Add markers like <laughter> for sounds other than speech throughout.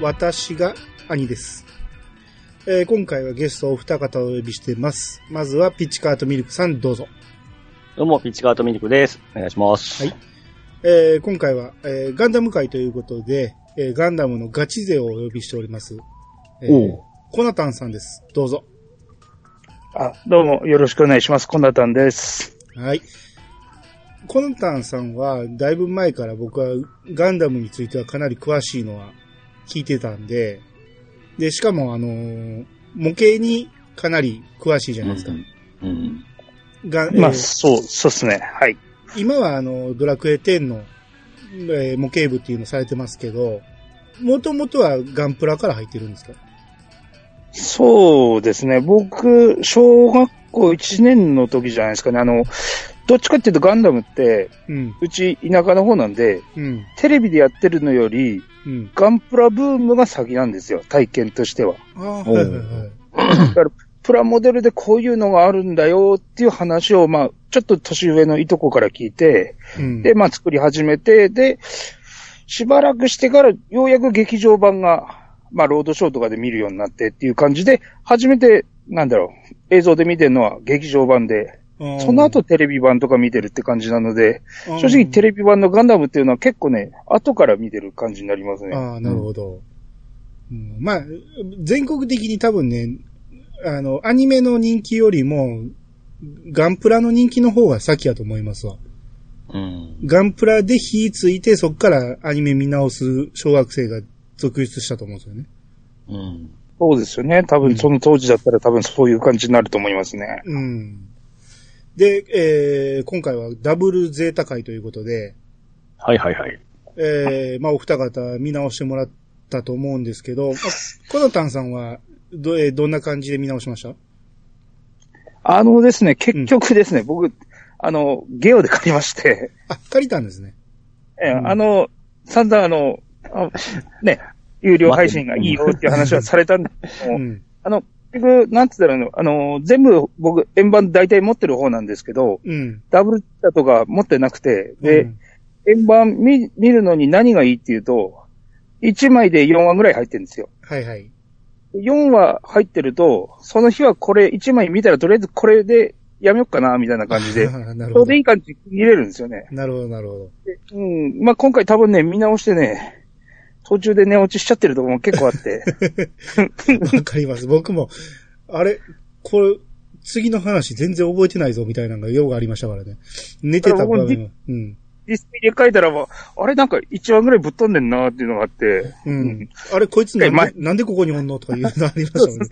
私が兄です。えー今回はゲストお二方をお呼びしてます。まずはピッチカートミルクさんどうぞ。どうも、ピッチカートミルクです。お願いします。はいえー今回は、えーガンダム会ということで、えーガンダムのガチ勢をお呼びしております。えーコナタンさんです。どうぞ。あ、どうもよろしくお願いします。コナタンです。はい。コナタンさんは、だいぶ前から僕はガンダムについてはかなり詳しいのは聞いてたんで、で、しかもあのー模型にかなり詳しいじゃないですか。うん。がえーまあ、そう、そうですね。はい。今はあの、ドラクエ10の、えー模型部っていうのされてますけど、もともとはガンプラから入ってるんですか？そうですね。僕、小学校1年の時じゃないですかね。あの、どっちかっていうとガンダムって、うん、うち田舎の方なんで、うん、テレビでやってるのより、うん。ガンプラブームが先なんですよ。体験としては。はいおうはいはい。だから、プラモデルでこういうのがあるんだよっていう話を、まあ、ちょっと年上のいとこから聞いて、うん、で、まあ作り始めて、で、しばらくしてからようやく劇場版が、まあロードショーとかで見るようになってっていう感じで、初めて、なんだろう、映像で見てるのは劇場版で、うんその後、テレビ版とか見てるって感じなので、うん正直テレビ版のガンダムっていうのは結構ね、後から見てる感じになりますね。ああ、なるほど。うんまあ、全国的に多分ね、あの、アニメの人気よりも、ガンプラの人気の方が先やと思いますわ。うん。ガンプラで火ついて、そっからアニメ見直す小学生が続出したと思うんですよね。うん。そうですよね。多分その当時だったら多分そういう感じになると思いますね。うん。で、えー今回はダブルゼータ会ということで、はいはいはい。えーまあお二方見直してもらったと思うんですけど、まあコナタンさんはど、えーどんな感じで見直しました？あのですね、結局ですね、僕、あの、ゲオで借りまして、あ、借りたんですね。ええうんあの、散々あの、あね、有料配信がいいよっていう話はされたんですけども、うん。あの、結局、なんつったらいいの、あの、全部僕、円盤大体持ってる方なんですけど、うん。ダブルだとか持ってなくて、で、うん円盤見、見るのに何がいいっていうと、1枚で4話ぐらい入ってるんですよ。はいはい。4話入ってると、その日はこれ1枚見たらとりあえずこれでやめよっかな、みたいな感じで、<laughs> なるちょほどうどいい感じに見れるんですよね。なるほど、なるほど。うん。まあ、今回多分ね、見直してね、途中で寝落ちしちゃってるところも結構あって。<laughs> わかります。僕も、あれ、これ、次の話全然覚えてないぞみたいなのがようがありましたからね。寝てた場面は。うん。ディスプレイで書いたらば、あれなんか1話ぐらいぶっ飛んでんなっていうのがあって。ううんん。あれ、こいつななんでここにおんのとかいうのありましたもんね。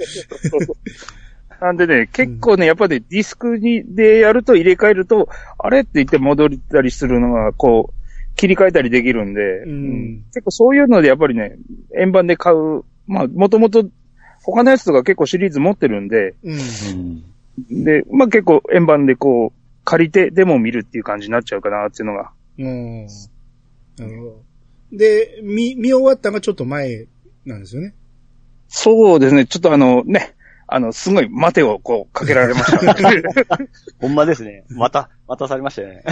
なんでね、結構ね、やっぱりディスクに、でやると入れ替えると、あれって言って戻ったりするのが、こう、切り替えたりできるんで、うん結構そういうのでやっぱりね、円盤で買う、まあ、もともと他のやつとか結構シリーズ持ってるんで、うん。うん。で、まあ結構円盤でこう、借りてでも見るっていう感じになっちゃうかなっていうのが。うん。なるほど。で、見、見終わったのがちょっと前なんですよね。そうですね、ちょっとあのね、あの、すごい待てをこうかけられました。<laughs> ほんまですね。また、またされましたよね。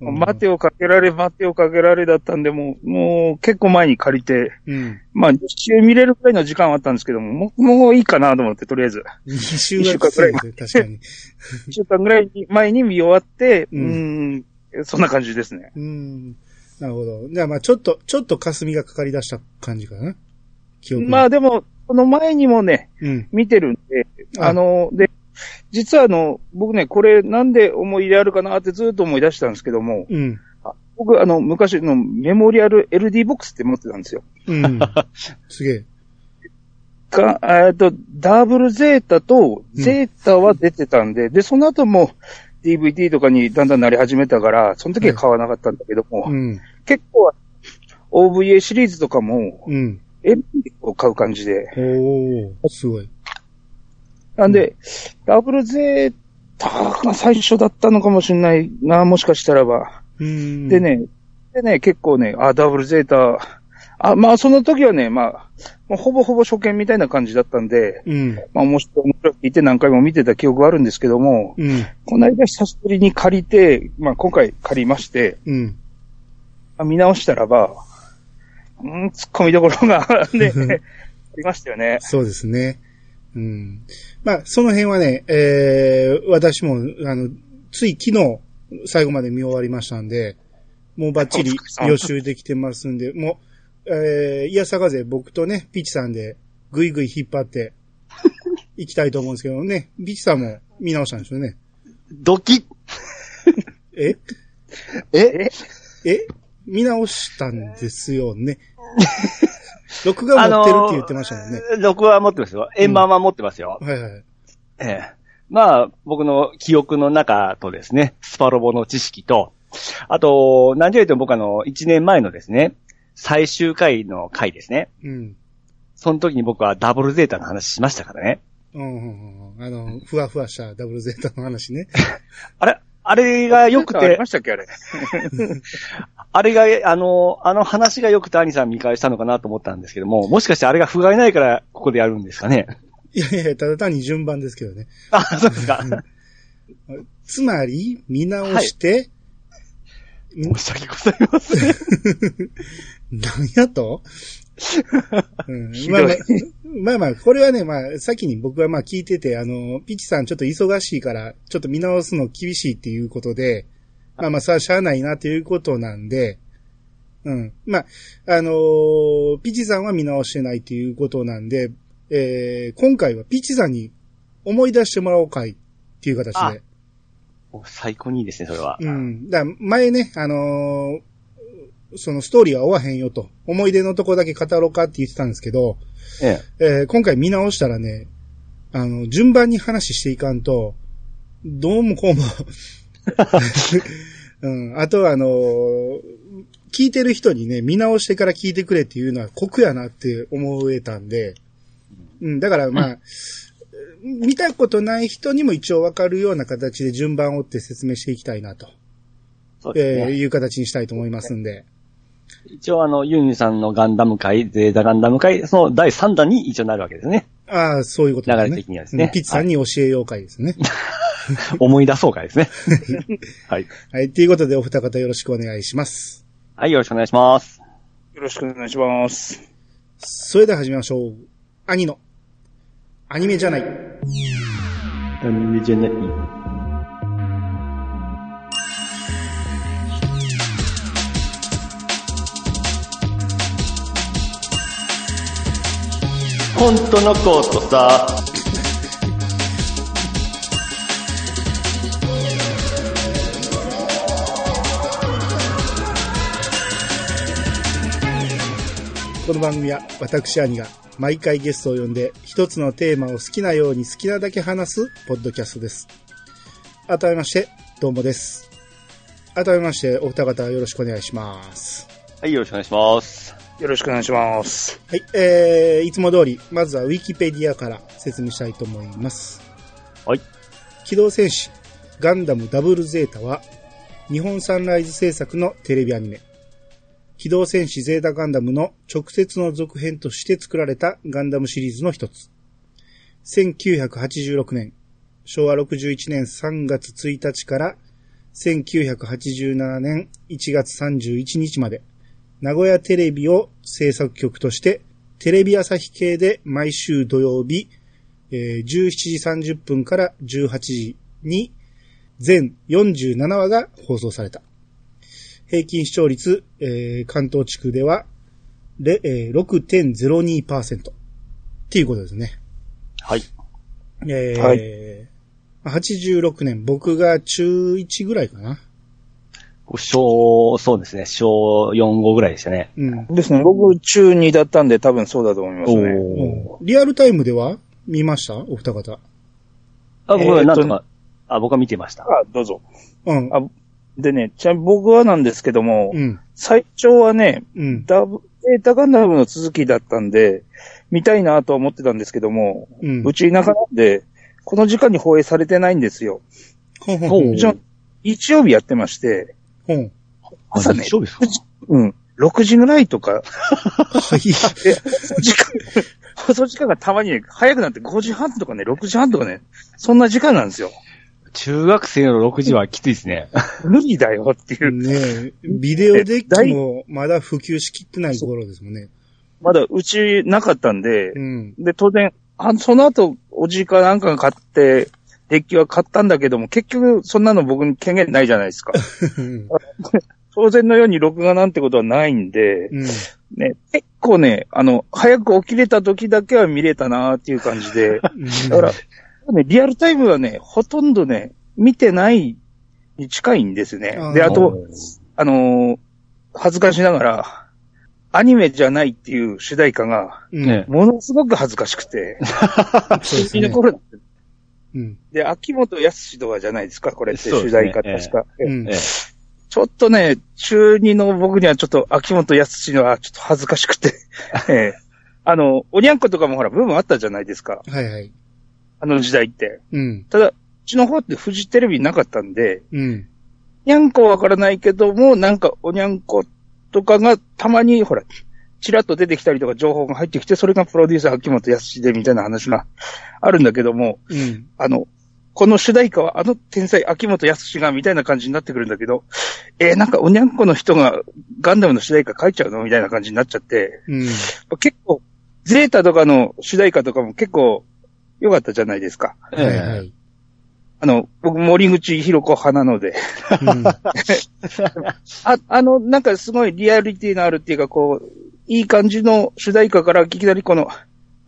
うん待てをかけられ、待てをかけられだったんで、もう、もう結構前に借りて、うん。まあ、一周見れるくらいの時間はあったんですけども、もうもういいかなと思って、とりあえず。2週がきつい確かに。一週間ぐらい <laughs> 前に見終わって、ううんん、ーん、そんな感じですね。うん。なるほど。じゃあまあちょっと、ちょっと霞がかかり出した感じかな。記憶にまあでも、この前にもね、うん。見てるんで、ああの、で、実はあの、僕ね、これなんで思い入れあるかなってずっと思い出したんですけども、うん。僕あの、昔のメモリアル LD ボックスって持ってたんですよ。うん。<laughs> すげえ。が、えっと、ダブルゼータとゼータは出てたんで、で、その後も DVD とかにだんだんなり始めたから、その時は買わなかったんだけども、うん。結構 OVA シリーズとかも、うん。を買う感じで。おー、すごい。なんで、ダブルゼータが最初だったのかもしれないな、もしかしたらば。うん。で。ね、でね、結構ね、あ、ダブルゼータ、あ、まあその時はね、まあ、もうほぼほぼ初見みたいな感じだったんで、うん。まあ面白い、面白いて何回も見てた記憶があるんですけども、うん。この間久しぶりに借りて、まあ今回借りまして、うん。まあ見直したらば、うん、突っ込みどころが <laughs> ね、<laughs> ありましたよね。そうですね。うん。まあ、その辺はね、えー、私も、あの、つい昨日、最後まで見終わりましたんで、もうバッチリ予習できてますんで、もう、えー、いやさがぜ僕とね、ピチさんで、ぐいぐい引っ張って、<laughs> いきたいと思うんですけどね、ピチさんも見直したんですよね。ドキえ？え？え？見直したんですよね。<laughs> 録画持ってるって言ってましたもんね。録画持ってますよ。円盤は持ってますよ。はいはい。ええ。まあ、僕の記憶の中とですね、スパロボの知識と、あと、何十言っても僕あの、1年前のですね、最終回の回ですね。うん。その時に僕はダブルゼータの話しましたからね。うんうんうん。あの、ふわふわしたダブルゼータの話ね。<laughs> あれ？あれが良くてありま、したっけ、あれ。<laughs> あれが、あの、あの話が良くて兄さん見返したのかなと思ったんですけども、もしかしてあれが不甲斐ないからここでやるんですかね。いやいや、ただ単に順番ですけどね。あ、そうですか。つまり、見直して、申し訳ございません。<laughs> 何やと、うんまあまあ、まあまあ、これはね、まあ、先に僕はまあ聞いてて、あの、ピチさんちょっと忙しいから、ちょっと見直すの厳しいっていうことで、まあまあ、さあ、しゃあないなということなんで、うん。まあ、あのーピチさんは見直してないということなんで、えー、今回はピチさんに思い出してもらおうかいっていう形あで。お最高にいいですね、それは。うん。だ前ね、あのーそのストーリーは終わへんよと、思い出のとこだけ語ろうかって言ってたんですけど、ええ。えー今回見直したらね、あの、順番に話していかんと、どうもこうも、<laughs> うん、あとはあのー聞いてる人にね、見直してから聞いてくれっていうのは酷やなって思えたんで、うん、だからまあ、見たことない人にも一応わかるような形で順番を追って説明していきたいなと、そうですね。えーいう形にしたいと思いますんで。一応あの、ユンユさんのガンダム会、ゼータガンダム会、その第3弾に一応なるわけですね。ああ、そういうことですね。流れ的にはですねうんピッツさんに教えよう会ですね。<laughs> 思い出そう会ですね。<laughs> はい。はい。ということで、お二方よろしくお願いします。はい、よろしくお願いします。よろしくお願いします。それでは始めましょう。兄の、アニメじゃない。アニメじゃない。本当のことさ。この番組は、私兄が毎回ゲストを呼んで、一つのテーマを好きなように好きなだけ話す、ポッドキャストです。改めまして、どうもです。改めまして、お二方よろしくお願いします。はい、よろしくお願いします。よろしくお願いします。はい、えー、いつも通り、まずはウィキペディアから説明したいと思います。はい。機動戦士ガンダムダブルゼータは、日本サンライズ制作のテレビアニメ。機動戦士ゼータガンダムの直接の続編として作られたガンダムシリーズの一つ。1986年、昭和61年3月1日から1987年1月31日まで、名古屋テレビを制作局として、テレビ朝日系で毎週土曜日、えー17時30分から18時に全47話が放送された。平均視聴率、えー関東地区では、れえー6.02%っていうことですね。はい。えーはい86年、僕が中1ぐらいかな。小、そうですね、小4、5ぐらいでしたね。うん。ですね。僕、中2だったんで多分そうだと思いますね。おーリアルタイムでは見ました？お二方。あ、僕はなんとか、あ、僕は見てました。あ、どうぞ。うん。あでね、ちなみに僕はなんですけども、うん。最長はね、うん。ダブ、データガンダムの続きだったんで、見たいなとは思ってたんですけども、うん。うち田舎なんで、この時間に放映されてないんですよ。ほんほんほううちの日曜日やってまして、ほん。朝ねあ日曜日ですか？うん、6時ぐらいとか、はい。時間、放送時間がたまにね、早くなって5時半とかね、6時半とかね、そんな時間なんですよ。中学生の6時はきついですね。無理だよっていう。ねえ、ビデオデッキもまだ普及しきってない頃ですもんね。まだうちなかったんで、うん。で、当然、あその後、おじいかなんかが買って、デッキは買ったんだけども、結局、そんなの僕に権限ないじゃないですか。うん。当然のように録画なんてことはないんで、うん。ね、結構ね、あの、早く起きれた時だけは見れたなっていう感じで、だから、ね、リアルタイムはね、ほとんどね、見てないに近いんですね。で、あと、あのー恥ずかしながら、アニメじゃないっていう主題歌が、ものすごく恥ずかしくて、<laughs> ね。みんなこれ、うん。で、秋元康とかじゃないですか、これってそうですね主題歌確か。えうんええちょっとね、中2の僕にはちょっと秋元康のはちょっと恥ずかしくて、<laughs> ええあの、おにゃんことかもほら、ブームあったじゃないですか、はいはい。あの時代って。うん。ただ、うちの方ってフジテレビなかったんで、うん。にゃんこはわからないけども、なんかおにゃんことかがたまにほら、ちらっと出てきたりとか情報が入ってきて、それがプロデューサー秋元康でみたいな話があるんだけども、うん。あの、この主題歌はあの天才秋元康がみたいな感じになってくるんだけど、えーなんかおにゃんこの人がガンダムの主題歌書いちゃうのみたいな感じになっちゃって、うん。結構、ゼータとかの主題歌とかも結構良かったじゃないですか。ええはいはい。あの、僕森口博子派なので、うん。<laughs> あ、あの、なんかすごいリアリティのあるっていうか、こう、いい感じの主題歌からいきなりこの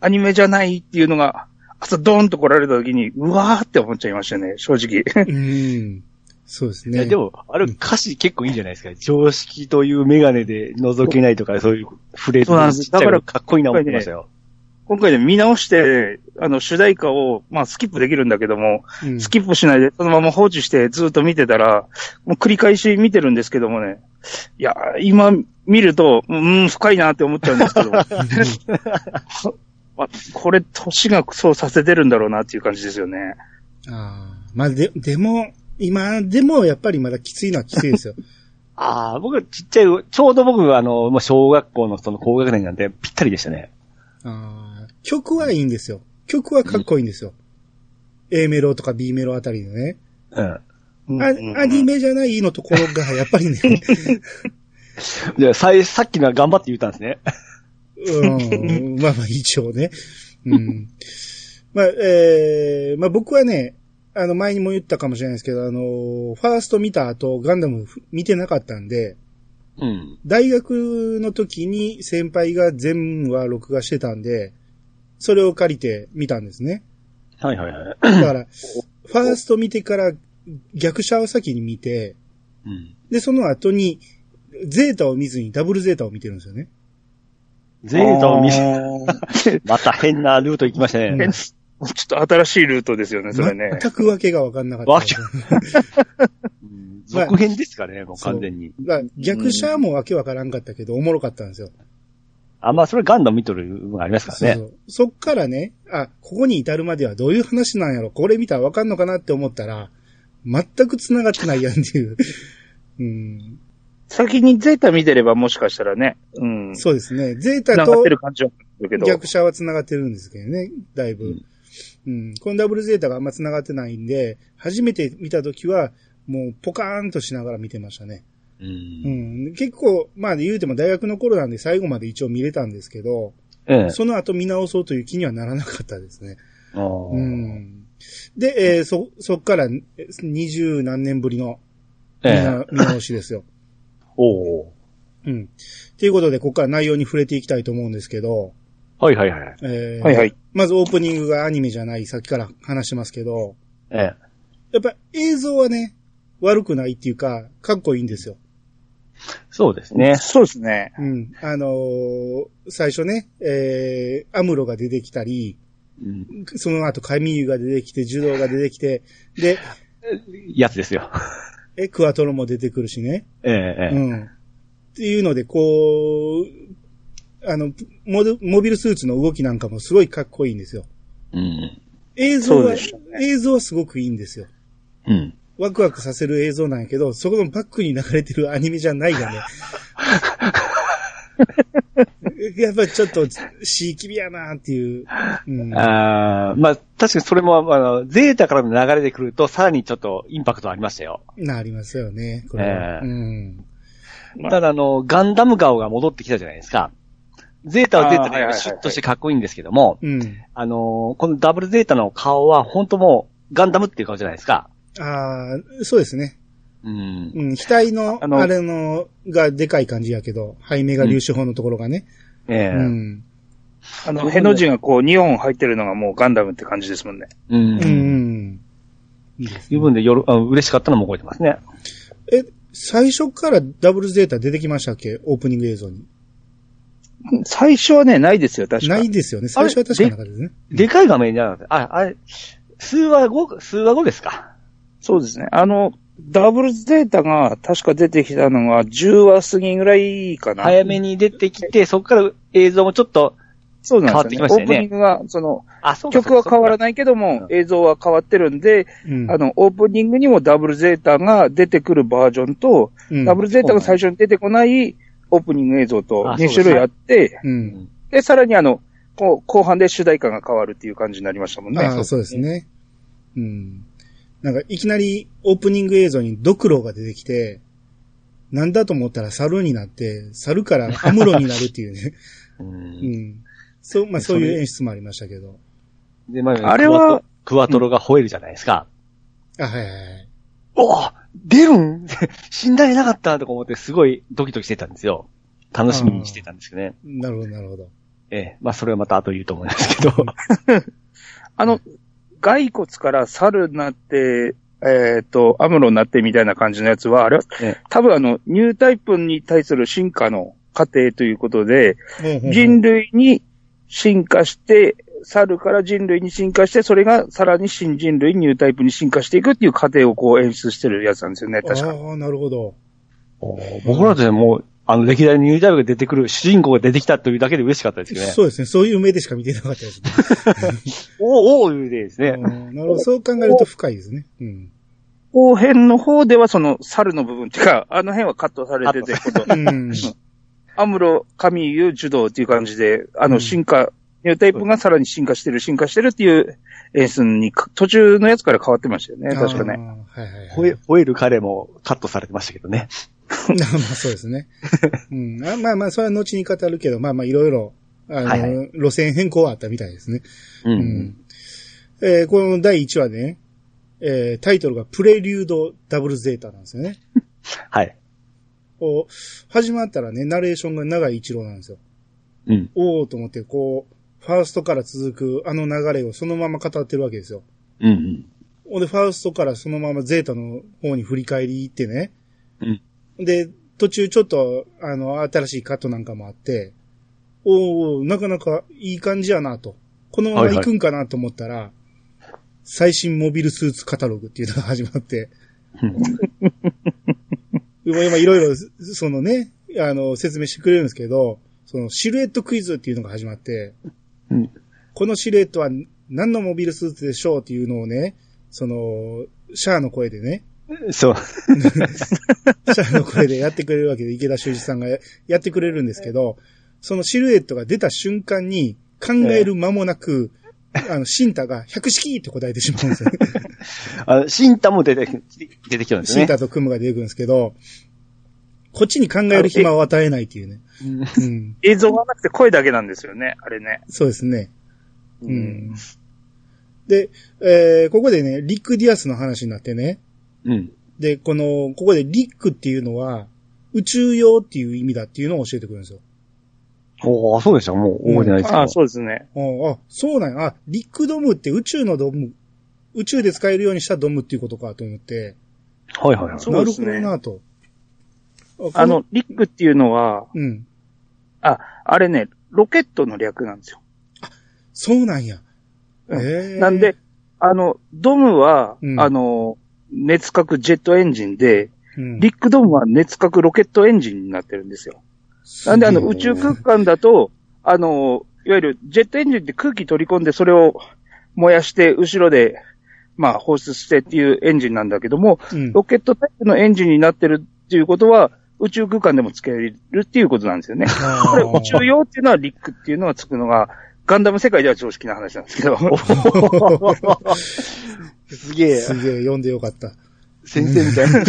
アニメじゃないっていうのが、朝ドーンと来られた時に、うわーって思っちゃいましたね、正直。うん。そうですね。いやでも、あれ歌詞結構いいんじゃないですか。常識というメガネで覗けないとか、そういうフレーズそうなんですだからかっこいいな思ってましたよ。今回で見直して、あの、主題歌を、まあ、スキップできるんだけども、うん、スキップしないで、そのまま放置してずっと見てたら、もう繰り返し見てるんですけどもね。いや、今見ると、うん、深いなって思っちゃうんですけど。<laughs> まあこれ、年がそうさせてるんだろうなっていう感じですよね。ああ。まあ、で、でも、今でもやっぱりまだきついのはきついですよ。<laughs> ああ、僕ちっちゃい、ちょうど僕あの、もう小学校のその高学年なんでぴったりでしたね。ああ。曲はいいんですよ。曲はかっこいいんですよ。A メロとか B メロあたりのね。うん。あアニメじゃないのところが、やっぱりね、<laughs> じゃあ、さい、さっきのは頑張って言ったんですね。うん、まあまあ一応ね。うん。まあ、えー、まあ僕はね、あの前にも言ったかもしれないですけど、あの、ファースト見た後、ガンダム見てなかったんで、うん。大学の時に先輩が全話録画してたんで、それを借りて見たんですね。はいはいはい。だから、ファースト見てから逆車を先に見て、うん。で、その後に、ゼータを見ずにダブルゼータを見てるんですよね。ゼータを見せ、せ。また変なルート行きましたね。うんちょっと新しいルートですよね、それね。全くわけがわかんなかったわけ続編ですかね、もう完全に。だから逆車もわけわからんかったけど、おもろかったんですよ。あ、まあ、それガンダム見とる部分がありますからね。そうそうそっからね、あ、ここに至るまではどういう話なんやろ、これ見たらわかんのかなって思ったら、全く繋がってないやんっていう。うん、先にゼータ見てればもしかしたらね、うん。そうですね。ゼータと繋がってる感じはするけど。逆車は繋がってるんですけどね、だいぶ。うんうん。このダブルゼータがあんま繋がってないんで、初めて見たときは、もうポカーンとしながら見てましたね。う。うんん。結構、まあ言うても大学の頃なんで最後まで一応見れたんですけど、ええ。その後見直そうという気にはならなかったですね。あーうん。で、えーそ、そっから二十何年ぶりの見ええ。な見直しですよ。おおうん。ということで、ここから内容に触れていきたいと思うんですけど、はいはいはい。えーはいはい。まずオープニングがアニメじゃない、さっきから話してますけど、ええ。やっぱ映像はね、悪くないっていうか、かっこいいんですよ。そうですね。そうですね。うん。あのー最初ね、えー、アムロが出てきたり、うん。その後カミユが出てきて、ジュドーが出てきて、で、やつですよ。え、クワトロも出てくるしね。ええ、ええ。うん。っていうので、こう、あの、モデモビルスーツの動きなんかもすごいかっこいいんですよ。うん。映像は、ね映像はすごくいいんですよ。うん。ワクワクさせる映像なんやけど、そこのバックに流れてるアニメじゃないがね。<laughs> やっぱりちょっと、シーキビやなっていう。うん。あーまあ、確かにそれも、あの、ゼータからの流れで来ると、さらにちょっとインパクトありましたよ。なりますよね、これは。ええうん。まあただ、あの、ガンダム顔が戻ってきたじゃないですか。ゼータはゼータでシュッとしてかっこいいんですけども、うん。あのーこのダブルゼータの顔は本当もうガンダムっていう顔じゃないですか。ああ、そうですね。うん。うん。額の、あのあれの、がでかい感じやけど、背面が粒子砲のところがね。ええうん。あの、への字がこう、2本入ってるのがもうガンダムって感じですもんね。うん。うん。うん。いいですねいう分で夜、あ嬉しかったのも覚えてますね。え、最初からダブルゼータ出てきましたっけ？オープニング映像に。最初はね、ないですよ、確か。ないですよね。最初は確かなかったですね。でかい画面じゃなくて、あ、あれ、数話後、数話後ですか？そうですね。あの、ダブルゼータが確か出てきたのが10話過ぎぐらいかな。早めに出てきて、そこから映像もちょっと、そうなんですよね。変わってきましたよねオープニングが、その、あ、そ曲は変わらい。ないけども、映像は変わってるんで、うん。あの、オープニングにもダブルゼータが出てくるバージョンと、うん、ダブルゼータが最初に出てこないオープニング映像とあ2種類あって、うん。で、さらにあの、後半で主題歌が変わるっていう感じになりましたもんね。ああ、そうですね。うん。なんか、いきなりオープニング映像にドクロが出てきて、なんだと思ったら猿になって、猿からアムロになるっていうね。<laughs> う。うんん。そう、まあそういう演出もありましたけど。で、まあれはクワト、クワトロが吠えるじゃないですか。あ、はいはいはい。おお出るん？<laughs> 死んだりなかったとか思ってすごいドキドキしてたんですよ。楽しみにしてたんですけどね。なるほど、なるほど。ええ。まあそれはまた後言うと思いますけど。あの、骸骨から猿になって、えっ、と、アムロになってみたいな感じのやつは、あれは、ええ多分あの、ニュータイプに対する進化の過程ということで、ほうほうほう人類に進化して、猿から人類に進化して、それがさらに新人類ニュータイプに進化していくっていう過程をこう演出してるやつなんですよね、確か。ああ、なるほど。僕らでもう、あの歴代のニュータイプが出てくる、主人公が出てきたというだけで嬉しかったですけどね。そうですね。そういう目でしか見てなかったですね。<laughs> おおおいうでですね。うんなるほど。そう考えると深いですね。うん。後編の方ではその猿の部分っていうか、あの辺はカットされてて。アムロ、神優、受動っていう感じで、あうんの進化、ニュータイプがさらに進化してる、進化してるっていう演出にか、途中のやつから変わってましたよね、確かね。はいはいはい。吠える彼もカットされてましたけどね。<laughs> まあそうですね。<laughs> うん。あまあまあ、それは後に語るけど、まあまあいろいろ、あの、はいは路線変更はあったみたいですね。ううん。。えーこの第1話でね、えータイトルがプレリュードダブルゼータなんですよね。<laughs> はい。こう、始まったらね、ナレーションが長い一郎なんですよ。うん。おーと思って、こう、ファーストから続くあの流れをそのまま語ってるわけですよ。うんうん。ほんで、ファーストからそのままゼータの方に振り返り行ってね。うん。で、途中ちょっと、あの、新しいカットなんかもあって、おー、なかなかいい感じやなと。このまま行くんかなと思ったら、最新モビルスーツカタログっていうのが始まって、<laughs> 今今いろいろ、そのね、あの、説明してくれるんですけど、そのシルエットクイズっていうのが始まって、うん。このシルエットは何のモビルスーツでしょうっていうのをね、その、シャアの声でね、そう。シャアの声でやってくれるわけで、池田修二さんがやってくれるんですけど、そのシルエットが出た瞬間に考える間もなく、あの、シンタが百式って答えてしまうんですよね。<laughs> あの、シンタも出て、出てきたんですね。シンタとクムが出てくるんですけど、こっちに考える暇を与えないっていうね。うんうん。映像がなくて声だけなんですよね、あれね。そうですね。うん。で、えーここでね、リック・ディアスの話になってね。うん。で、この、ここでリックっていうのは、宇宙用っていう意味だっていうのを教えてくるんですよ。おーそうでした？もう覚えてないですけど。ああ、そうですね。ああ、そうなんや。あ、リックドムって宇宙のドム、宇宙で使えるようにしたドムっていうことかと思って、はいはいはい。そうですねなるほどなと。こあの、リックっていうのは、うん。あ、あれね、ロケットの略なんですよ。そうなんや。うんええなんで、、あの、ドムは、うんあの、熱核ジェットエンジンで、うんリックドムは熱核ロケットエンジンになってるんですよ。なんであの宇宙空間だと、あの、いわゆるジェットエンジンって空気取り込んでそれを燃やして後ろで、まあ放出してっていうエンジンなんだけども、うんロケットタイプのエンジンになってるっていうことは、宇宙空間でも使えるっていうことなんですよね。あこれ宇宙用っていうのはリックっていうのがつくのが、ガンダム世界では常識な話なんですけど。<laughs> すげえ。すげえ、読んでよかった。先生みたいな。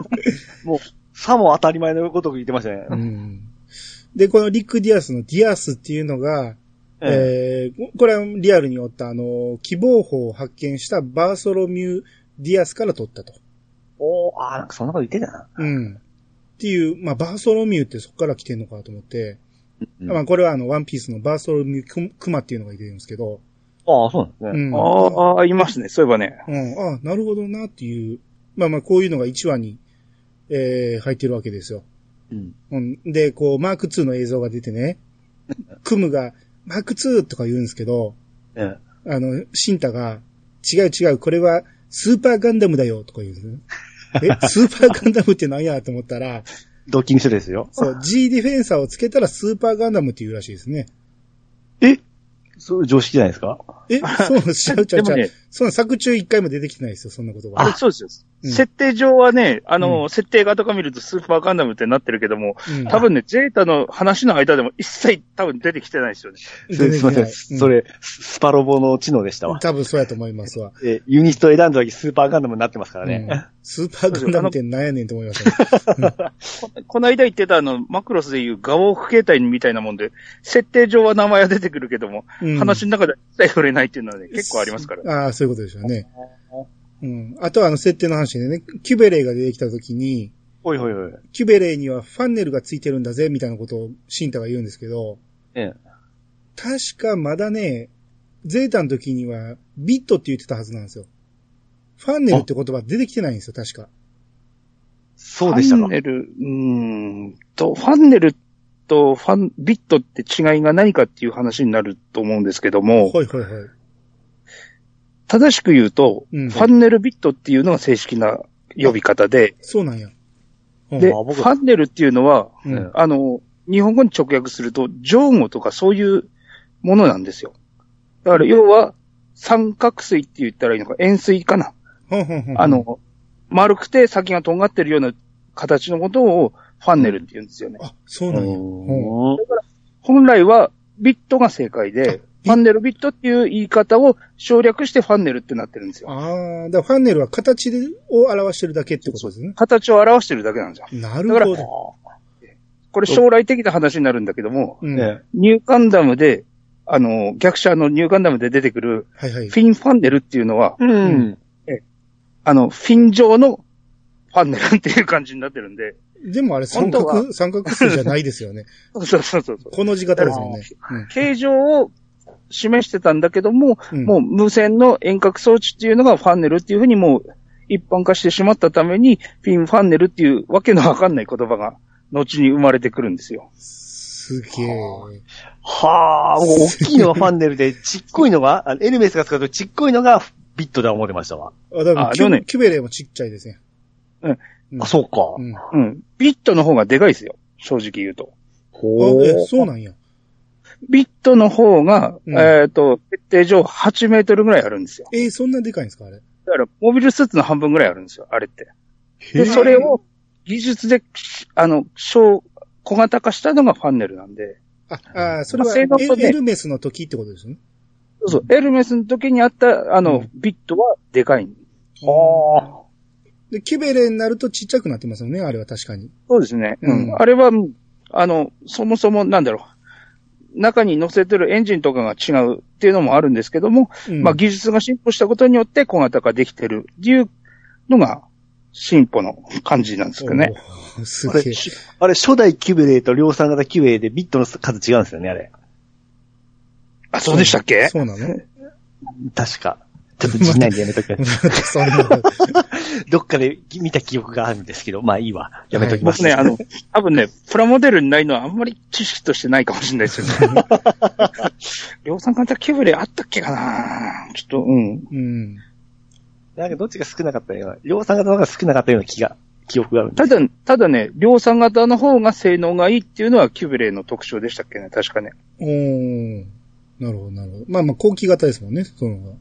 <laughs> もう、さも当たり前のことを言ってましたね。うん。で、このリック・ディアスのディアスっていうのが、ええーこれはリアルにおった、あの、喜望峰を発見したバーソロミュー・ディアスから取ったと。おーあーなんかそんなこと言ってたな。うん。っていう、まあ、バーソロミューってそこから来てんのかと思って、うんまあ、これはあの、ワンピースのバーソロミュー・くまっていうのがいてるんですけど、ああ、そうなんですね。うん。ああ、いますね。そういえばね。うん、あなるほどなっていう、まあまあ、こういうのが1話に、えー入ってるわけですよ。うん。うん。で、こう、マーク2の映像が出てね、<laughs> クムが、マーク2とか言うんですけど、ええあの、シンタが、違う違う、これは、スーパーガンダムだよ、とか言うんですね。<laughs> え、スーパーガンダムって何やと思ったら、ドッキング書ですよ。そう、G ディフェンサーをつけたらスーパーガンダムって言うらしいですね。え？そう、常識じゃないですか？え、<laughs> そう、ちゃうちゃうちゃう。でもね、その作中一回も出てきてないですよ、そんなことが。あ、そうですよ。うん設定上はね、あの、う設定画とか見るとスーパーガンダムってなってるけども、うん多分ね、ゼータの話の間でも一切多分出てきてないですよね。すすいません。うんそれ、ススパロボの知能でしたわ。多分そうやと思いますわ。え、ユニット選んだ時スーパーガンダムになってますからね。うんスーパーガンダムって何やねんと思いましたね。こ <laughs> この間言ってたあの、マクロスでいうガオーフ形態みたいなもんで、設定上は名前は出てくるけども、うん話の中では一切触れないっていうのはね、結構ありますから。ああ、そういうことでしょうね。うん。あとはあの設定の話でね、キュベレイが出てきた時に、おいおいおい。キュベレイにはファンネルがついてるんだぜ、みたいなことをシンタが言うんですけど、ええ。確かまだね、ゼータの時にはビットって言ってたはずなんですよ。ファンネルって言葉出てきてないんですよ、確か。そうでしたかファン。ネル、うーんと、ファンネルとファン、ビットって違いが何かっていう話になると思うんですけども、はいはいはい。正しく言うと、うんファンネルビットっていうのが正式な呼び方で、そうなんや。うんで、あ僕ファンネルっていうのは、うんあの、日本語に直訳すると、上語とかそういうものなんですよ。だから、要は、三角錐って言ったらいいのか、円錐かな。ほんほんほんあ、の、丸くて先が尖ってるような形のことをファンネルって言うんですよね。あ、そうなんや。うんうん本来はビットが正解で、ファンネルビットっていう言い方を省略してファンネルってなってるんですよ。ああ、だからファンネルは形でを表してるだけってことですね。形を表してるだけなんですよ。なるだからほど。これ将来的な話になるんだけども、うん。ねニューガンダムで、あの、逆者のニューガンダムで出てくる。フィンファンネルっていうのは、うん。あの、フィン状のファンネルっていう感じになってるんで、でもあれ三角、三角数じゃないですよね。<laughs> そうそうそうそう。この字型ですもんね。形状を示してたんだけども、うんもう無線の遠隔装置っていうのがファンネルっていうふうにもう一般化してしまったために、フィンファンネルっていうわけのわかんない言葉が後に生まれてくるんですよ。すげえ。はあ、もう大きいのがファンネルで、ちっこいのが、あエルメスが使うとちっこいのがビットだ思ってましたわ。あ、だからキュ,、ねキュベレイもちっちゃいですね。うんうんあ、そうか。うん。うん。ビットの方がでかいですよ。正直言うと。あ、え、そうなんや。ビットの方が、うんえっ、と、設定上8メートルぐらいあるんですよ。えーそんなでかいんですかあれ？だから、モビルスーツの半分ぐらいあるんですよ、あれって。で、へーそれを技術で、あの、小、小型化したのがファンネルなんで、あ、あーそれはエエルメスの時ってことですね？そうそう、エルメスの時にあった、あの、うんビットはでかい。あで、キュベレイになるとちっちゃくなってますよね、あれは確かに。そうですね。ううんん。あれは、あの、そもそもなんだろう。中に乗せてるエンジンとかが違うっていうのもあるんですけども、うんまあ技術が進歩したことによって小型化できてるっていうのが進歩の感じなんですけどね。すあれげえ。、あれ、初代キュベレイと量産型キュベレイでビットの数違うんですよね、あれ。あ、そうでしたっけ？そうなの？<laughs> 確か。ちょっと自内でやめときます。どっかで見た記憶があるんですけど、まあいいわ。やめときます。僕ね、あの、多分ね、プラモデルにないのはあんまり知識としてないかもしれないですよね。<laughs> 量産型キュブレあったっけかな？ちょっと、うん。うん。なんかどっちが少なかったような、量産型の方が少なかったような気が、記憶があるんですただ、ただね、量産型の方が性能がいいっていうのはキュブレの特徴でしたっけね、確かね。おーなるほど、なるほど。まあまあ、後期型ですもんね、その方が。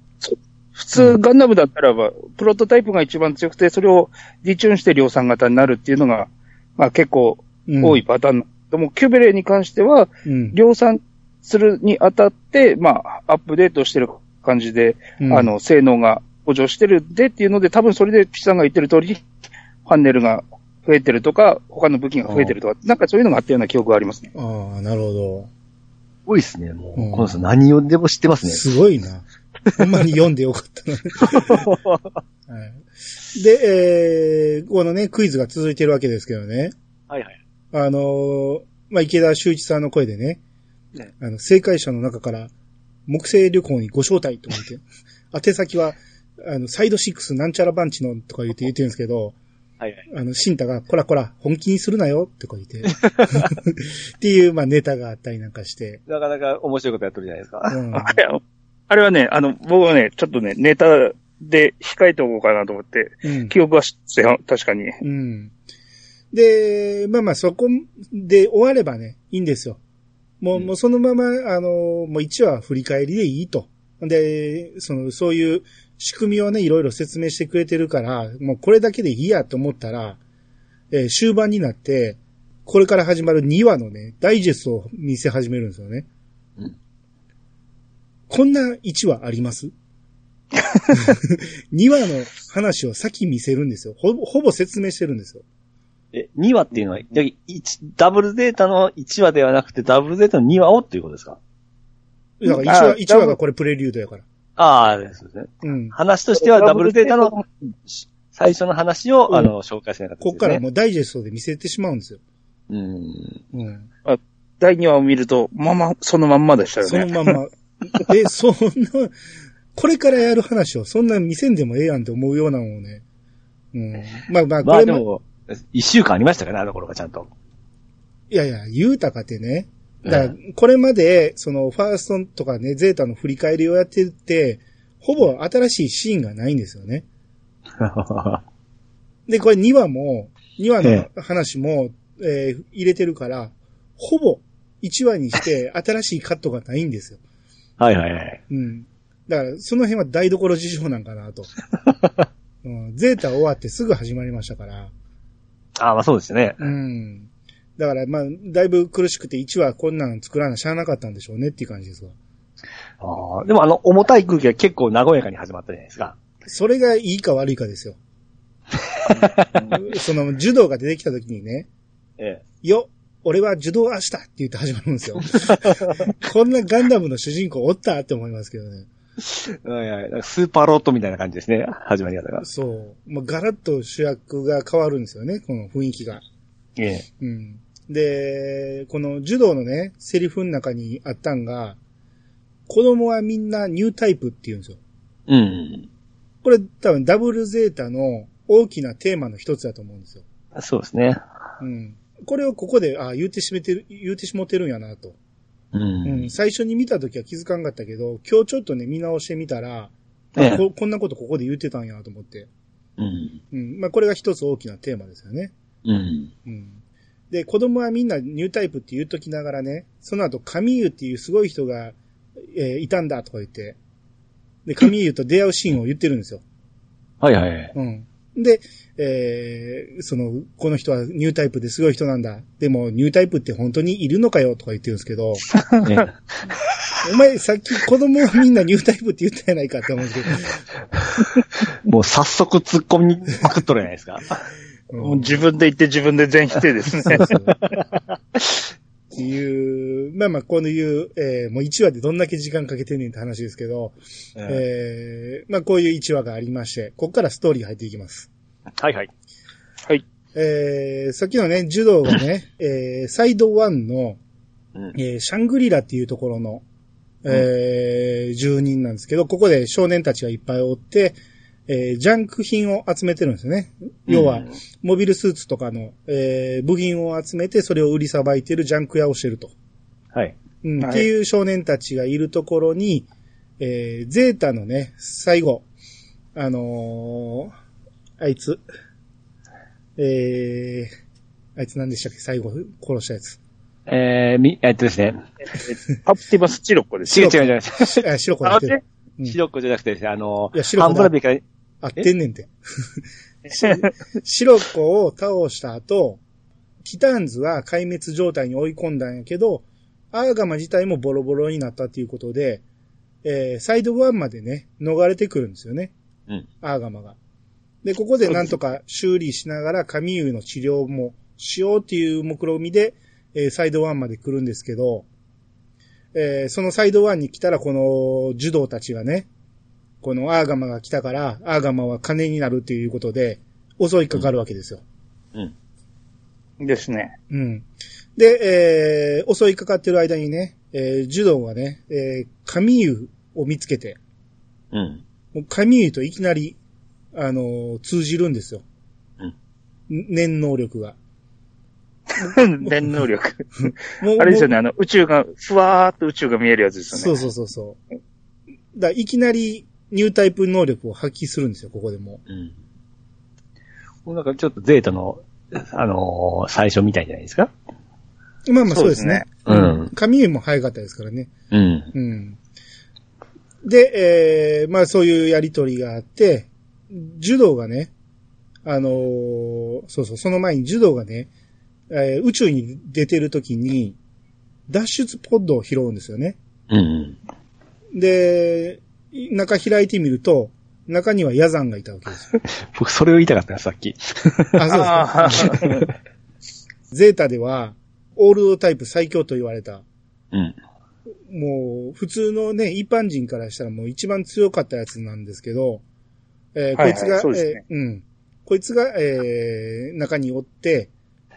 普通、ガンダムだったらば、プロトタイプが一番強くて、それをディチューンして量産型になるっていうのが、まあ結構うん多い。パターン。でも、キュベレーに関しては、うん。量産するにあたって、まあ、アップデートしてる感じで、うんあの、性能が向上してるでっていうので、多分それでピチさんが言ってる通り、ファンネルが増えてるとか、他の武器が増えてるとか、なんかそういうのがあったような記憶がありますね。ああ、なるほど。多いですね、もう。うんこの人何をでも知ってますね。すごいな。ほんまに読んでよかったな。<laughs> はい、で、えー、このね、クイズが続いてるわけですけどね。はいはい。あのーまあ、池田修一さんの声でね、ねあの、正解者の中から、木星旅行にご招待と言って、<laughs> 宛先は、あの、サイドシックスなんちゃらバンチのとか言って言ってるんですけど、はいはい。あの、シンタが、こらこら、本気にするなよってこう言って、<laughs> っていう、まあ、ネタがあったりなんかして、なかなか面白いことやってるじゃないですか。うん。あれはね、あの、僕はね、ちょっとね、ネタで控えておこうかなと思って、うん記憶はしてよ、確かに。うん。で、まあまあそこで終わればね、いいんですよ。もう、うんもうそのまま、あの、もう1話振り返りでいいと。で、その、そういう仕組みをね、いろいろ説明してくれてるから、もうこれだけでいいやと思ったら、えー終盤になって、これから始まる2話のね、ダイジェストを見せ始めるんですよね。うんこんな1話あります ?2 話の話を先見せるんですよ。ほぼ、ほぼ説明してるんですよ。え、2話っていうのは、ダブルデータの1話ではなくて、ダブルデータの2話をっていうことですか？だから1あ話、一話がこれプレリュードやから。ああ、そうですね。うん。話としてはダブルデータの最初の話を、うんあの、紹介しなかったこっからもうダイジェストで見せてしまうんですよ。うん。うん。第2話を見ると、まま、そのまんまでしたよそのね。まま。<laughs> え、そんな、これからやる話をそんな見せんでもええやんって思うようなもんね。うん。まあまあ、これも、まあでも、1週間ありましたからね、あの頃がちゃんと。いやいや、言うたかってね。だから、これまで、その、ファーストとかね、ゼータの振り返りをやってて、ほぼ新しいシーンがないんですよね。<laughs> で、これ2話も、2話の話も、えー入れてるから、ほぼ1話にして新しいカットがないんですよ。はいはいはい。うん。だから、その辺は台所事情なんかなと。<laughs> うん、ゼータ終わってすぐ始まりましたから。ああ、まあそうですね。うん。だから、まあ、だいぶ苦しくて1話こんなん作らなしゃあなかったんでしょうねっていう感じですわ。ああでもあの、重たい空気が結構和やかに始まったじゃないですか。それがいいか悪いかですよ。<laughs> その、柔道が出てきた時にね、ええ。よ、俺は柔道明日って言って始まるんですよ。<laughs> こんなガンダムの主人公おったって思いますけどね。はいはい。スーパーロットみたいな感じですね。始まり方が。そう。もうガラッと主役が変わるんですよね、この雰囲気が。ええ。うん。で、この柔道のね、セリフの中にあったんが、子供はみんなニュータイプって言うんですよ。うん。これ多分ダブルゼータの大きなテーマの一つだと思うんですよ。そうですね。うん。これをここで、あ言うてしめてる、言うてしもてるんやなと。ううんん。。最初に見た時は気づかんかったけど、今日ちょっとね、見直してみたら、あええここんなことここで言ってたんやと思って。うん。うん。まあこれが一つ大きなテーマですよね。うん。うん。で、子供はみんなニュータイプって言っときながらね、その後、カミーユっていうすごい人が、えーいたんだとか言って、で、カミーユと出会うシーンを言ってるんですよ。はいはいはい。うん。で、えーその、この人はニュータイプですごい人なんだ。でも、ニュータイプって本当にいるのかよとか言ってるんですけど、ええお前さっき子供はみんなニュータイプって言ったやないかって思うんですけど、もう早速突っ込みまくっとるじゃないですか。もう自分で言って自分で全否定ですね。っていう、まあまあ、こういう、えーもう1話でどんだけ時間かけてんねんって話ですけど、ええーまあこういう1話がありまして、ここからストーリー入っていきます。えはいはい。はい。えーさっきのね、柔道がね、<laughs> えーサイド1の、うん。えーシャングリラっていうところの、えー住人なんですけど、ここで少年たちがいっぱいおって、えージャンク品を集めてるんですよね。要は、モビルスーツとかの、えー部品を集めて、それを売りさばいてるジャンク屋をしてると。はい。うんはいっていう少年たちがいるところに、えーゼータのね、最後、あのーあいつ、えー、あいつ何でしたっけ？最後殺したやつ。えー、み、えっとですね。パプティバスチロッコです。違う違う違う。しあ、白子だってる。うんシロッコじゃなくてですね、あのいや、白子だハンブラビから、合ってんねんて。し <laughs> 白子を倒した後、キターンズは壊滅状態に追い込んだんやけど、アーガマ自体もボロボロになったっていうことで、えーサイド1までね、逃れてくるんですよね。うん。アーガマが。で、ここでなんとか修理しながら神優の治療もしようっていう目論みで、えーサイド1まで来るんですけど、えーそのサイド1に来たらこの樹道たちがね、このアーガマが来たから、アーガマは金になるっていうことで、襲いかかるわけですよ。うん。ですね。うん。で、えー襲いかかってる間にね、えー、樹道がね、えー神優を見つけて、うん。もう神優といきなり、あのー通じるんですよ。うんん念能力が。<laughs> 念能力。<laughs> あれですよね、もあの、宇宙が、ふわーっと宇宙が見えるやつですよね。うそうそうそうそう。だいきなりニュータイプ能力を発揮するんですよ、ここでもうん。もうなんかちょっとゼータの、あのー最初みたいじゃないですか？う。まあまあそうですね。そうですねうん神優も早かったですからね。うん。うん。で、えー、まあそういうやりとりがあって、柔道がね、あのーそうそう、その前に柔道がね、えー宇宙に出てる時に、脱出ポッドを拾うんですよね。うん。で、中開いてみると、中にはヤザンがいたわけですよ。<laughs> 僕それを言いたかったな、さっき。あ、そうですか。<laughs> ゼータでは、オールドタイプ最強と言われた。うん。もう、普通のね、一般人からしたらもう一番強かったやつなんですけど、えーはいはいこいつが、そうですねえーうん。こいつが、えー中におって、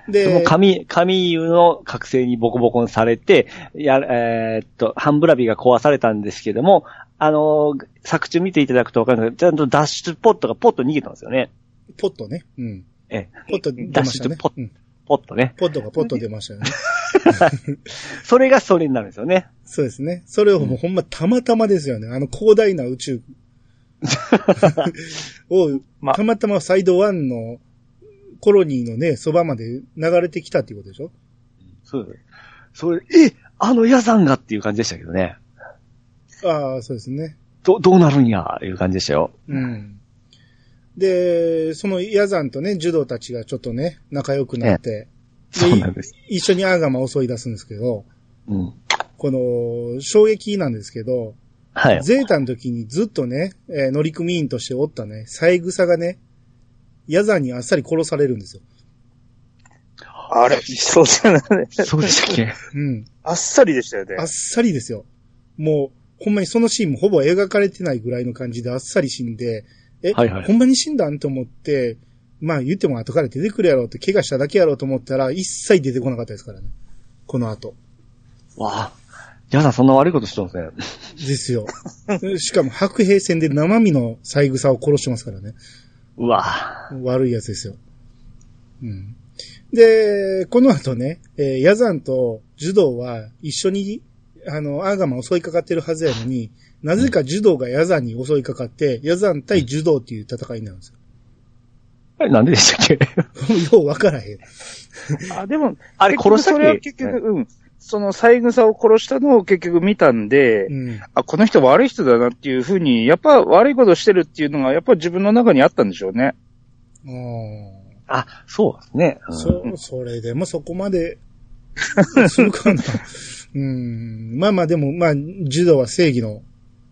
そので、神、神湯の覚醒にボコボコにされて、や、えーっと、ハンブラビが壊されたんですけども、あのー作中見ていただくとわかるんですけど、ちゃんと脱出ポットがポッと逃げたんですよね。ポットね。うん。ええ。ポット出ましたね。脱出ポッうんポットね。ポットがポット出ましたよね。<laughs> それがそれになるんですよね。そうですね。それをもうほんまたまたまですよね。あの広大な宇宙 <laughs> を、またまたまサイド1のコロニーのね、そばまで流れてきたっていうことでしょ？そうです。それ、え、あのヤザンがっていう感じでしたけどね。ああ、そうですね。ど、どうなるんや、いう感じでしたよ。うん。で、そのヤザンとね、ジュドたちがちょっとね、仲良くなって、そうなんです。一緒にアーガマを襲い出すんですけど、うん。この、衝撃なんですけど、はい。ゼータの時にずっとね、えー乗組員としておったね、三枝がね、ヤザンにあっさり殺されるんですよ。あれ、そうじゃない。そうでしたっけ？うん。あっさりでしたよねあ。っさりですよ。もう、ほんまにそのシーンもほぼ描かれてないぐらいの感じであっさり死んで、え、はいはいほんまに死んだん？と思って、まあ言っても後から出てくるやろうって、怪我しただけやろうと思ったら、一切出てこなかったですからね。この後。わあ。ヤザンそんな悪いことしてますね。ですよ。<laughs> しかも白兵戦で生身の三枝を殺してますからね。うわ悪いやつですよ。うん。で、この後ね、えーヤザンとジュドーは一緒に、あの、アーガマを襲いかかってるはずやのに、なぜかジュドーがヤザンに襲いかかって、ヤザン対ジュドーっていう戦いになるんですよ。あれなんででしたっけ？<laughs> ようわからへん。あ、でも、あれ殺したっ結局それはけ結局、うん。その三枝を殺したのを結局見たんで、うん。あ、この人悪い人だなっていうふうに、やっぱ悪いことしてるっていうのが、やっぱ自分の中にあったんでしょうね。あ、そうですね。うんそ、それでもそこまで、するかな。<laughs> うん。まあまあでも、まあ、ジュドーは正義の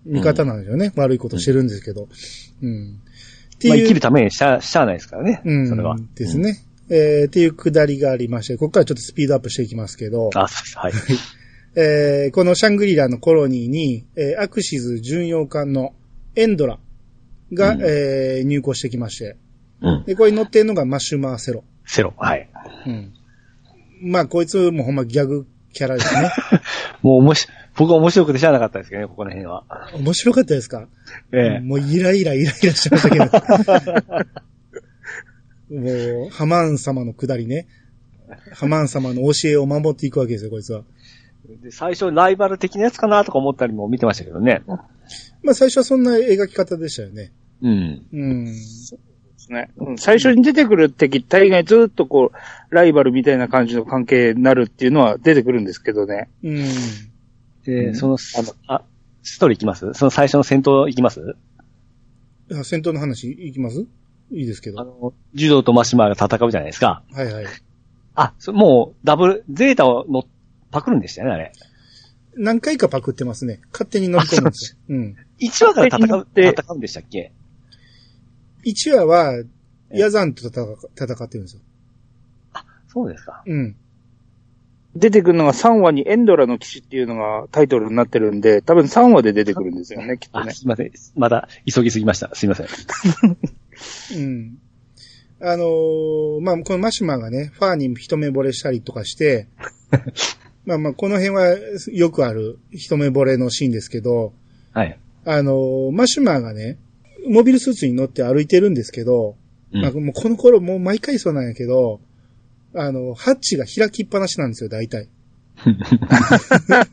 味方なんですよね。悪いことしてるんですけど。うん。ってまあ、生きるためにしゃ、しゃあないですからね。うん。それは。ですね。えー、っていうくだりがありまして、ここからちょっとスピードアップしていきますけど、あ。はい。<laughs> えー、このシャングリラのコロニーに、えーアクシズ巡洋艦のエンドラが、うんえー入港してきまして、うん。で、これに乗ってんのがマシュマーセロ。セロ。はい。うん。まあ、こいつもほんまギャグキャラですね。<laughs> もうおもし、僕は面白くてしゃあなかったですけどね、ここら辺は。面白かったですか？ええ。もうイライライライラしてましたけど。<laughs> もう、ハマン様のくだりね。ハマン様の教えを守っていくわけですよ、こいつは。で最初、ライバル的なやつかなとか思ったりも見てましたけどね。まあ、最初はそんな描き方でしたよね。うん。うん。ですね。うん最初に出てくる敵、大概ずっとこう、ライバルみたいな感じの関係になるっていうのは出てくるんですけどね。うん。で、うんその、あの、あ、ストーリー行きます？その最初の戦闘行きます？あ戦闘の話いきます？いいですけど。あの、柔道とマシマーが戦うじゃないですか。はいはい。あ、そもう、ダブル、ゼータをのパクるんでしたよね、あれ。何回かパクってますね。勝手に乗り込むんですよ。<laughs> うん。1話から戦う、で戦うんでしたっけ？1話は、ヤザンと戦戦ってるんですよ。そうですか。うん。出てくるのが3話にエンドラの騎士っていうのがタイトルになってるんで、多分3話で出てくるんですよね、きっとあ、ね。すいません。まだ急ぎすぎました。すいません。<laughs> うん。あのーまあ、このマシュマがね、ファーに一目惚れしたりとかして、<laughs> まあまあ、この辺はよくある一目惚れのシーンですけど、はい。あのーマシュマがね、モビルスーツに乗って歩いてるんですけど、うんまあ、もうこの頃もう毎回そうなんやけど、あの、ハッチが開きっぱなしなんですよ、大体。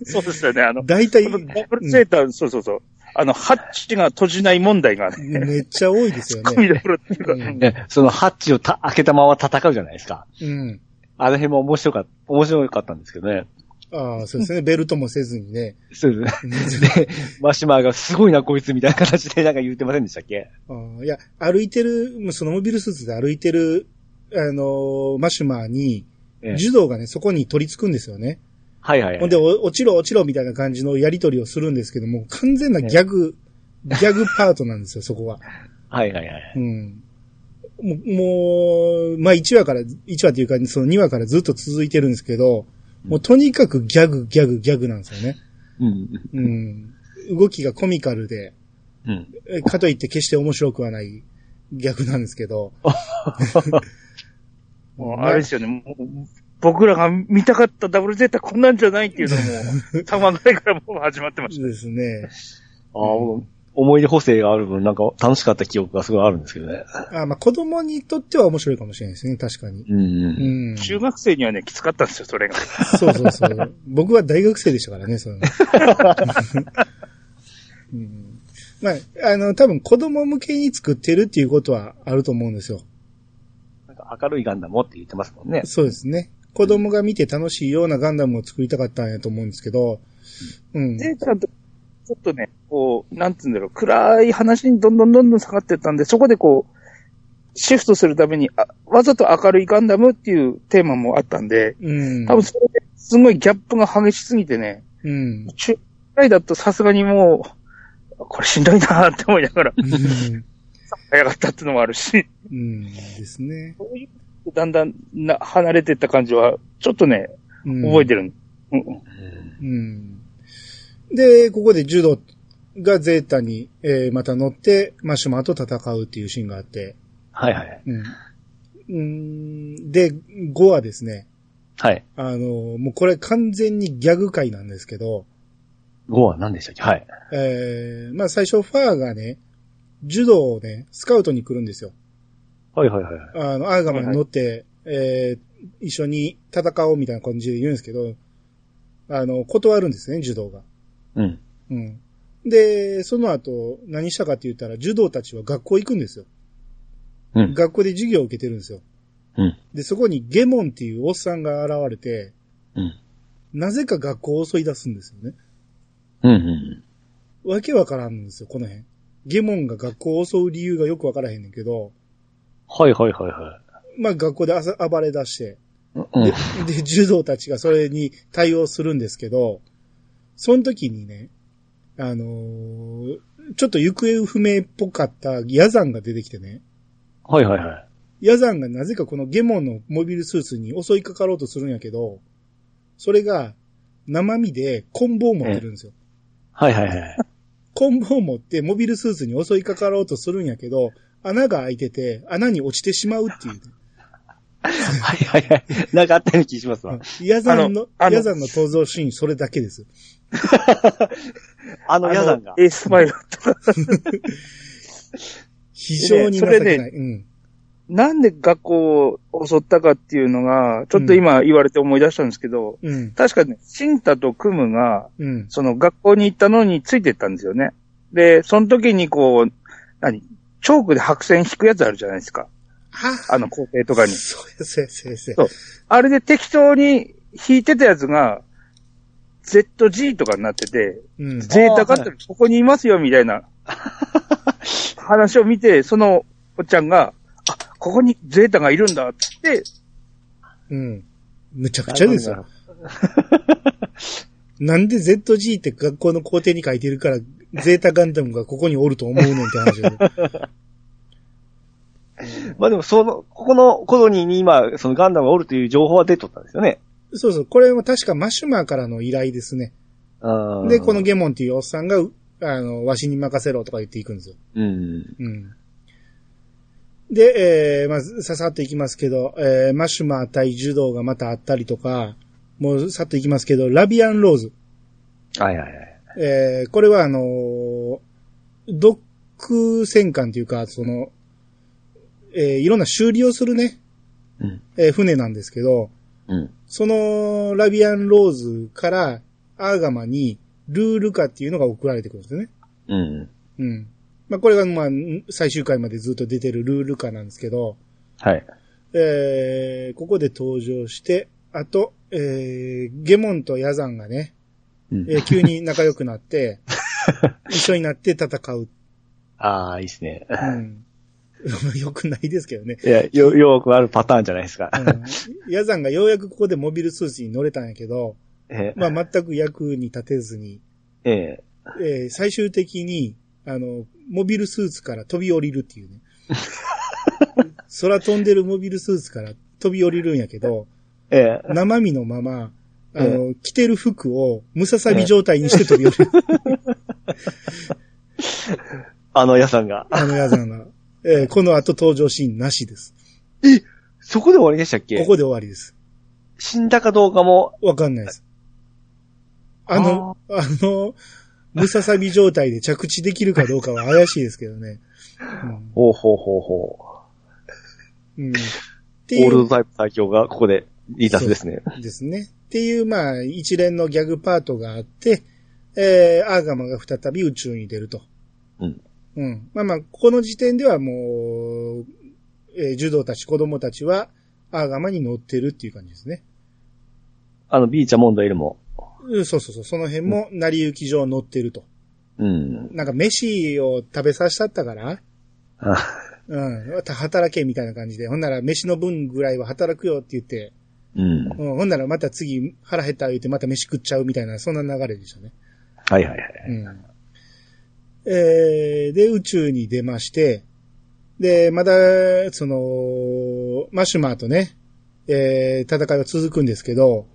そうですよね、あの、大体、ダブルゼータ、そうそうそう。あの、ハッチが閉じない問題がね、めっちゃ多いですよね。見どころっていうか、うんね、そのハッチをた開けたまま戦うじゃないですか。うん。あの辺も面白かった、面白かったんですけどね。ああ、そうですね。ベルトもせずにね。そうですね。で、マシュマーがすごいなこいつみたいな形でなんか言ってませんでしたっけ？あーいや、歩いてる、そのモビルスーツで歩いてる、あのーマシュマーに、ええ柔道がね、そこに取り付くんですよね。はいはいはい。ほんで、お落ちろ落ちろみたいな感じのやり取りをするんですけども、完全なギャグ、ギャグパートなんですよ、そこは。はいはいはい。うん。もう、まあ1話から、1話っていうか、その2話からずっと続いてるんですけど、もうとにかくギャグ、ギャグ、ギャグなんですよね。うん。うん。動きがコミカルで、うん。えかといって決して面白くはないギャグなんですけど。<laughs> もうあれですよね、僕らが見たかったダブルゼータこんなんじゃないっていうのも、3話ぐらいからもう始まってましですね。ああ、思い出補正がある分、なんか楽しかった記憶がすごいあるんですけどね。あまあ子供にとっては面白いかもしれないですね、確かに。うん。うん。た。中学生にはね、きつかったんですよ、それが。そうそうそう。僕は大学生でしたからね、それ <laughs> うん、まあ、あの、多分子供向けに作ってるっていうことはあると思うんですよ。なんか明るいガンダムをって言ってますもんね。そうですね。子供が見て楽しいようなガンダムを作りたかったんやと思うんですけど、うん。ゼータと、ちょっとね、こう、なんつうんだろう、暗い話にどんどんどんどん下がってったんで、そこでこう、シフトするために、あわざと明るいガンダムっていうテーマもあったんで、うん。多分それですごいギャップが激しすぎてね、うん。中くらいだとさすがにもう、これしんどいなって思いながら、うん。早かったってのもあるし、うん。ですね。そういう、だんだんな離れてった感じは、ちょっとね、うん覚えてる。うんうん。で、ここで柔道がゼータに、えーまた乗って、マシュマーと戦うっていうシーンがあって、はいはい。うん。うんで、5はですね、はい。あの、もうこれ完全にギャグ界なんですけど、5は何でしたっけ？はい。えーまあ最初ファーがね、柔道をね、スカウトに来るんですよ。はいはいはい。あの、アーガマに乗って、えー一緒に戦おうみたいな感じで言うんですけど、あの、断るんですね、柔道が。うん。うん。で、その後、何したかって言ったら、柔道たちは学校行くんですよ。うん。学校で授業を受けてるんですよ。うん。で、そこにゲモンっていうおっさんが現れて、うん。なぜか学校を襲い出すんですよね。うん。うん。わけわからんんですよ、この辺。ゲモンが学校を襲う理由がよくわからへんねんけど、はいはいはいはまあ学校で暴れ出して、い。うん。で、で、柔道たちがそれに対応するんですけど、その時にね、あのーちょっと行方不明っぽかったヤザンが出てきてね、はいはいはい。ヤザンがなぜかこのゲモンのモビルスーツに襲いかかろうとするんやけど、それが生身でコンボを持ってるんですよ。はいはいはい。コンボを持ってモビルスーツに襲いかかろうとするんやけど、穴が開いてて穴に落ちてしまうっていうね、はいはいはい。なんかあったような気しますわ。ヤザンのヤザンの登場シーンそれだけです。<laughs> あのヤザンが。エースマイルとか、<laughs> 非常に情けない。ん。なんで学校を襲ったかっていうのが、ちょっと今言われて思い出したんですけど、うん。確かね、シンタとクムが、うん。その学校に行ったのについてったんですよね。で、その時にこう、何？チョークで白線引くやつあるじゃないですか。はあの校庭とかに。そうや、そうや、そうや、そうやそうあれで適当に引いてたやつが、ZG とかになってて、うん。ゼータカットここにいますよ、みたいな <laughs> 話を見て、そのおっちゃんが、あ、ここにゼータがいるんだ、ってって、うん。むちゃくちゃですよ。なんで ZG って学校の校庭に書いてるから、ゼータガンダムがここにおると思うねんって話で。<laughs> まあでも、その、ここのコロニーに今、そのガンダムがおるという情報は出とったんですよね。そうそう、これは確かマシュマーからの依頼ですね。うんで、この、ゲモンっていうおっさんが、あの、わしに任せろとか言っていくんですよ。うん。うん。で、えー、まず、ささっといきますけど、えー、マシュマー対柔道がまたあったりとか、もうさっといきますけど、ラビアンローズ。はいはいはい。えー、これはあのードック戦艦というか、その、えー、いろんな修理をするね、うん。えー船なんですけど、うん。そのラビアンローズからアーガマにルールカっていうのが送られてくるんですよね。うん。うん。まあ、これがまあ、最終回までずっと出てるルールカなんですけど、はい。えー、ここで登場して、あと、えー、ゲモンとヤザンがね、うんえー急に仲良くなって、<laughs> 一緒になって戦う。ああ、いいっすね。うん。<laughs> よくないですけどね。いや、よ、よくあるパターンじゃないですか。うん。ヤザンがようやくここでモビルスーツに乗れたんやけど、<laughs> えまあ全く役に立てずに、えええー最終的に、あの、モビルスーツから飛び降りるっていうね。<laughs> 空飛んでるモビルスーツから飛び降りるんやけど、ええ生身のまま、あの、着てる服をムササビ状態にして飛び降りる。あの屋さんが。あのヤザンが。えーこの後登場シーンなしです。そこで終わりでしたっけ？ここで終わりです。死んだかどうかも、わかんないです。あの、あの、ムササビ状態で着地できるかどうかは怪しいですけどね。<laughs> ほうほうほうほうん。うん、ってう。いうオールドタイプ最強がここで離脱ですね。ですね。っていう、まあ、一連のギャグパートがあって、えー、アーガマが再び宇宙に出ると。うん。うん。まあまあ、この時点ではもう、えー、柔道たち、子供たちは、アーガマに乗ってるっていう感じですね。あの、ビーチャモンドエルも。うん、そうそうそう。その辺も、成り行き上乗ってると。うん。なんか、飯を食べさせたったから、あうん、働けみたいな感じで。ほんなら、飯の分ぐらいは働くよって言って、うん。うん、ほんならまた次腹減った言ってまた飯食っちゃうみたいな、そんな流れでしたね。はいはいはい。うん。えー、で、宇宙に出まして、で、まだ、その、マシュマーとね、えー、戦いは続くんですけど、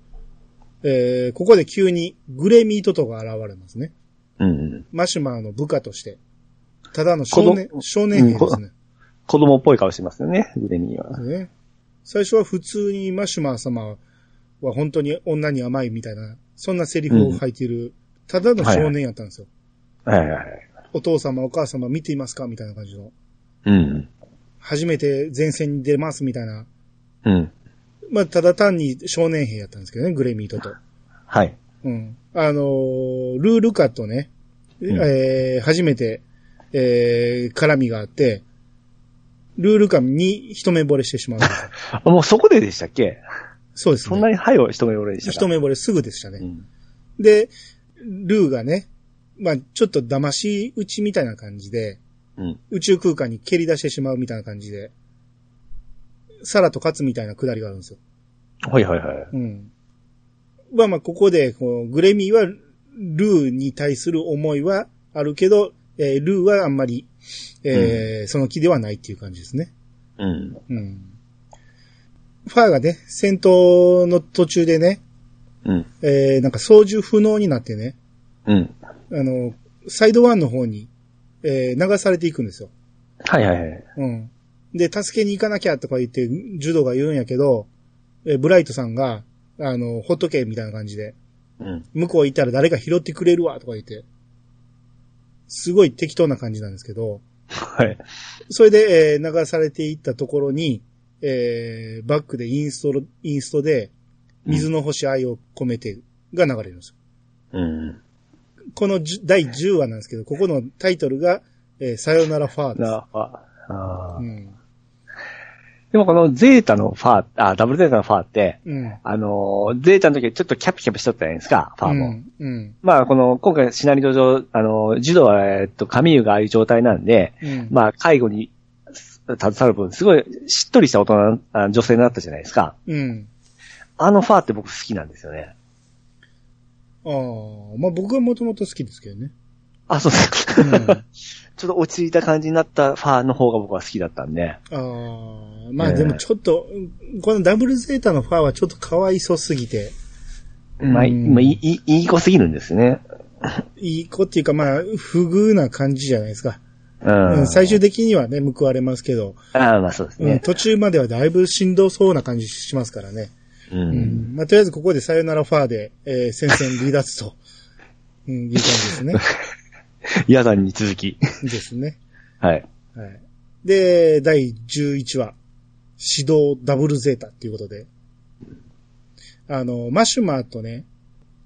えー、ここで急にグレミートトが現れますね。うん。マシュマーの部下として。ただの少年少年兵ですね。子供っぽい顔してますよね、グレミーは。ね最初は普通にマシュマー様は本当に女に甘いみたいな、そんなセリフを吐いてる、ただの少年やったんですよ。はいはいはい。お父様お母様見ていますか？みたいな感じの。うん。初めて前線に出ますみたいな。うん。まあ、ただ単に少年兵やったんですけどね、グレミートと。はい。うん。あのールールカとね、んえー初めて、えー絡みがあって、ルールカに一目惚れしてしまう <laughs> もうそこででしたっけ？そうですね。そんなに早い一目惚れでしたか？一目惚れすぐでしたね。うん。で、ルーがね、まあ、ちょっと騙し討ちみたいな感じで、うん。宇宙空間に蹴り出してしまうみたいな感じで、サラと勝つみたいなくだりがあるんですよ。はいはいはい。うん。まあまあ、ここで、こう、グレミーは、ルーに対する思いはあるけど、えールーはあんまり、えーその気ではないっていう感じですね。うん。うん。ファーがね、戦闘の途中でね、うん。えーなんか操縦不能になってね、うん。あの、サイドワンの方に、えー流されていくんですよ。はいはいはい。うん。で、助けに行かなきゃとか言って、ジュドが言うんやけど、えーブライトさんが、あの、ほっとけみたいな感じで、うん。向こう行ったら誰か拾ってくれるわとか言って、すごい適当な感じなんですけど、はい。それで、えー流されていったところに、えーバックでインストロ、インストで、水の星愛を込めてが流れるんですよ。うん。この第10話なんですけど、ここのタイトルが、えーさよならファーです。なあ、あーうん。でもこのゼータのファー、あ、ダブルゼータのファーって、うん。あのー、ゼータの時はちょっとキャピキャピしとったじゃないですか、ファーも。うん。うん。まあ、この、今回シナリオ上、あのー、児童は、えっと、カミユがああいう状態なんで、うん。まあ、介護に携わる分、すごいしっとりした大人、あ女性になったじゃないですか。うん。あのファーって僕好きなんですよね。ああ、まあ僕はもともと好きですけどね。あ、そうですか。うん、あ <laughs> ちょっと落ち着いた感じになったファーの方が僕は好きだったんで。あ、まあでもちょっと、このダブルゼータのファーはちょっとかわいそうすぎて、まあ、うんまあ、いい、いい子すぎるんですね。いい子っていうかまあ、不遇な感じじゃないですか。うん。うん、最終的にはね、報われますけど、ああ、まあそうですうん、ね。途中まではだいぶしんどそうな感じしますからね。う。うんん。まあとりあえずここでさよならファーで、えー戦線離脱と、<laughs> うん、いう感じですね。ヤザンに続き。ですね。<laughs> はい。はい。で、第11話、指導ダブルゼータっていうことで、あの、マシュマーとね、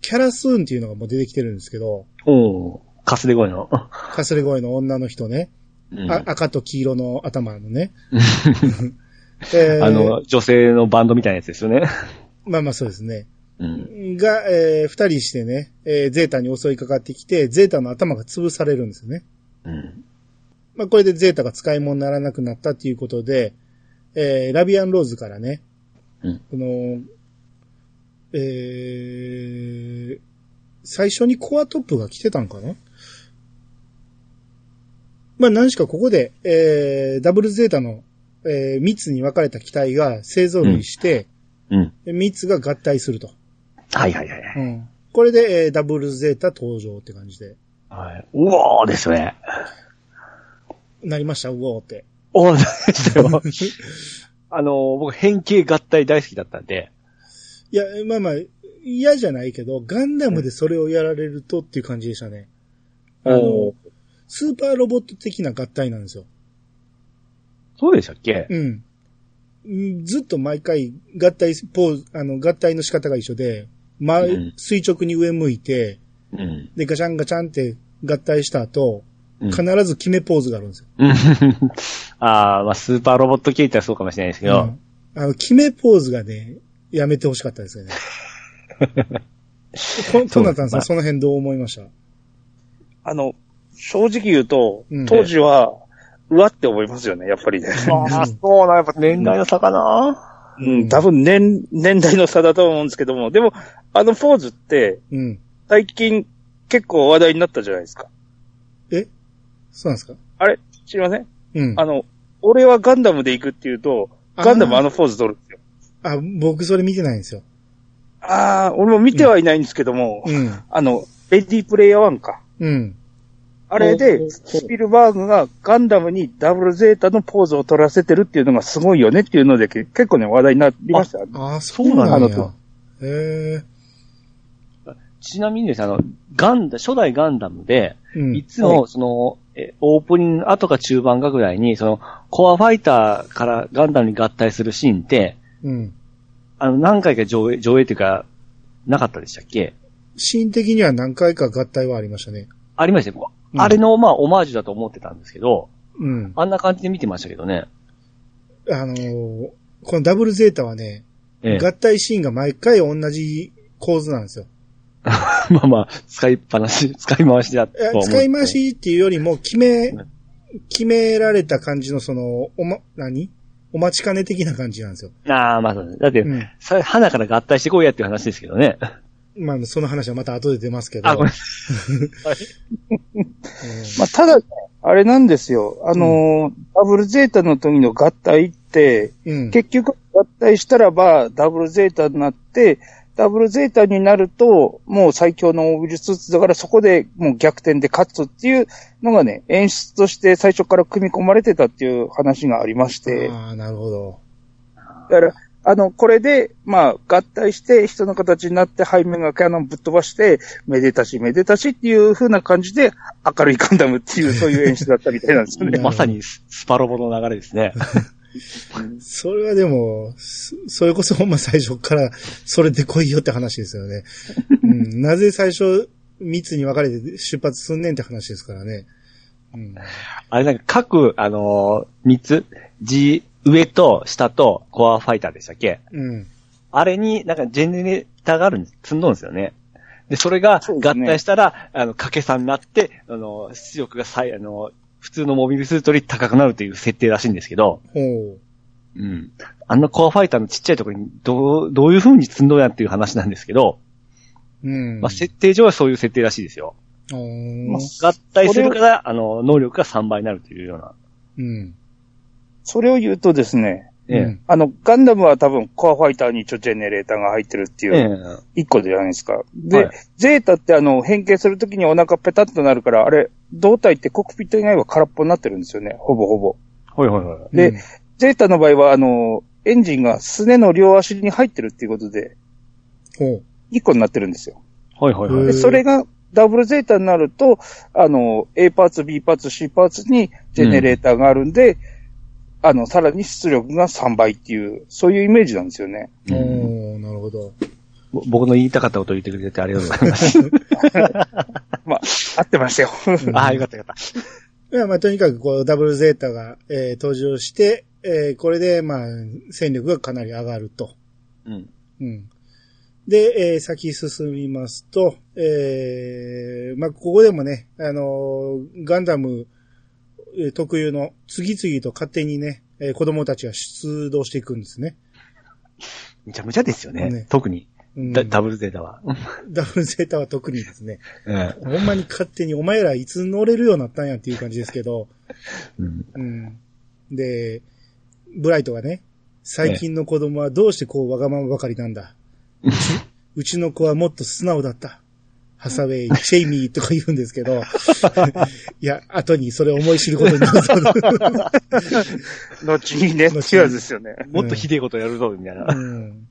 キャラスーンっていうのがもう出てきてるんですけど、おーかすれ声の。<laughs> かすれ声の女の人ね、うんあ赤と黄色の頭のね。えーあの、女性のバンドみたいなやつですよね。<laughs> まあまあそうですね。うん。が、えー二人してね、えーゼータに襲いかかってきて、ゼータの頭が潰されるんですよね。うん。まあこれでゼータが使い物にならなくなったっていうことで、えーラビアンローズからね、うんこの、えー、最初にコアトップが来てたんかな？まあ何しかここで、えー、ダブルゼータの、えー、3つに分かれた機体が勢ぞろいして、うん。3つが合体すると。はいはいはいはい。うん。これで、えー、ダブルゼータ登場って感じで。はい。うおーですね。なりました、うおーって。おーでしたよ。<laughs> あの、僕変形合体大好きだったんで。いや、まあまあ、嫌じゃないけど、ガンダムでそれをやられるとっていう感じでしたね。あのおー、スーパーロボット的な合体なんですよ。そうでしたっけ？うん。うんずっと毎回合体ポーズ、あの、合体の仕方が一緒で、ま、うん。垂直に上向いて、うん。で、ガチャンガチャンって合体した後、うん。必ず決めポーズがあるんですよ。う <laughs> んあーまあ、スーパーロボット系ってそうかもしれないですけど、うん。あの、決めポーズがね、やめてほしかったですよね。<laughs> こトナタンさん、その辺どう思いました？あの、正直言うとうん、当時は、うわって思いますよね、やっぱりね。ああ、そうな、やっぱ年代の差かな。うん、多分年、年代の差だと思うんですけども、でも、あのポーズって、うん。最近結構話題になったじゃないですか。え？そうなんですか？あれ？知りません？うん。あの、俺はガンダムで行くっていうと、ガンダムあのポーズ取るんですよ。あ、僕それ見てないんですよ。ああ、俺も見てはいないんですけども、うん。<laughs> あの、レディープレイヤー1か。うん。あれでう、スピルバーグがガンダムにダブルゼータのポーズを取らせてるっていうのがすごいよねっていうので、け結構ね、話題になりました。ああ、そうなんや。そうへえ。ちなみにですね、あの、ガンダ、初代ガンダムで、うん。いつも、その、えオープニング後か中盤かぐらいに、その、コアファイターからガンダムに合体するシーンって、うん。あの、何回か上映、上映っていうか、なかったでしたっけ？シーン的には何回か合体はありましたね。ありましたよ。うんあれの、まあ、オマージュだと思ってたんですけど、うん。あんな感じで見てましたけどね。あのーこのダブルゼータはね、ええ。合体シーンが毎回同じ構図なんですよ。<laughs> まあまあ、使いっぱなし、<laughs> 使い回しだといや思う。使い回しっていうよりも、決めうん、決められた感じのその、おま、何？お待ちかね的な感じなんですよ。ああ、まあそうです。だって、うん。さ花から合体してこいやっていう話ですけどね。まあ、その話はまた後で出ますけど。あ、ごめん。うんまあ、ただ、あれなんですよ。あのーダブルゼータの時の合体って、うん。結局合体したらばダブルゼータになって、ダブルゼータになると、もう最強のウイルスーツだからそこでもう逆転で勝つっていうのがね、演出として最初から組み込まれてたっていう話がありまして、ああ、なるほど。だから、あの、これで、まあ、合体して人の形になって背面がキャノンぶっ飛ばして、めでたしめでたしっていう風な感じで、明るいガンダムっていう、<laughs> そういう演出だったみたいなんですよね。う <laughs> んまさにススパロボの流れですね。<laughs> それはでも、そそれこそほんま最初から、それで来いよって話ですよね。うん、なぜ最初、密に分かれて出発すんねんって話ですからね。うん、あれなんか各、あのー三つ、G、上と下とコアファイターでしたっけ？うん。あれになんかジェネレーターがあるんです、積んどんですよね。で、それが合体したら、あの、掛け算になって、あの、出力が最、あの、普通のモビルスーツより高くなるという設定らしいんですけど、ほう。うん。あんなコアファイターのちっちゃいところにどう、どういう風に積んどんやっていう話なんですけど、うん。まあ、設定上はそういう設定らしいですよ。おーまあ合体するから、あの、能力が3倍になるというような。うん。それを言うとですね、ええうんあの、ガンダムは多分コアファイターに一応ジェネレーターが入ってるっていええう、一個じゃないですか。で、はいゼータってあの、変形するときにお腹ペタッとなるから、あれ、胴体ってコックピット以外は空っぽになってるんですよね、ほぼほぼ。はいはいはい。でうんゼータの場合は、あの、エンジンがすねの両足に入ってるっていうことで、ほう。一個になってるんですよ。はいはいはい。で、それが、ダブルゼータになると、あの、A パーツ、B パーツ、C パーツにジェネレーターがあるんで、あの、さらに出力が3倍っていう、そういうイメージなんですよね。おーなるほど。ぼ僕の言いたかったことを言ってくれてありがとうございます。<laughs> まあ、合ってましたよ。<laughs> ああ、よかったよかっいや、まあ、とにかく、こう、ダブルゼータが、えー登場して、えーこれで、まあ、戦力がかなり上がると。た。うん。うん。で、えー先進みますと、えーまあ、ここでもね、あのーガンダムえー特有の次々と勝手にね、えー子供たちが出動していくんですね。むちゃむちゃですよね。ね特にうんダ。ダブルゼータは。ダブルゼータは特にですね。<laughs> ええほんまに勝手にお前らいつ乗れるようになったんやっていう感じですけど、うん。うん。で、ブライトがね、最近の子供はどうしてこうわがままばかりなんだ。うちの子はもっと素直だった。ハサウェイ、チェイミーとか言うんですけど、<laughs> いや、後にそれを思い知ることになると。<laughs> 後にね、っていうやつですよね。もっとひでえことやるぞ、みたいな。うん、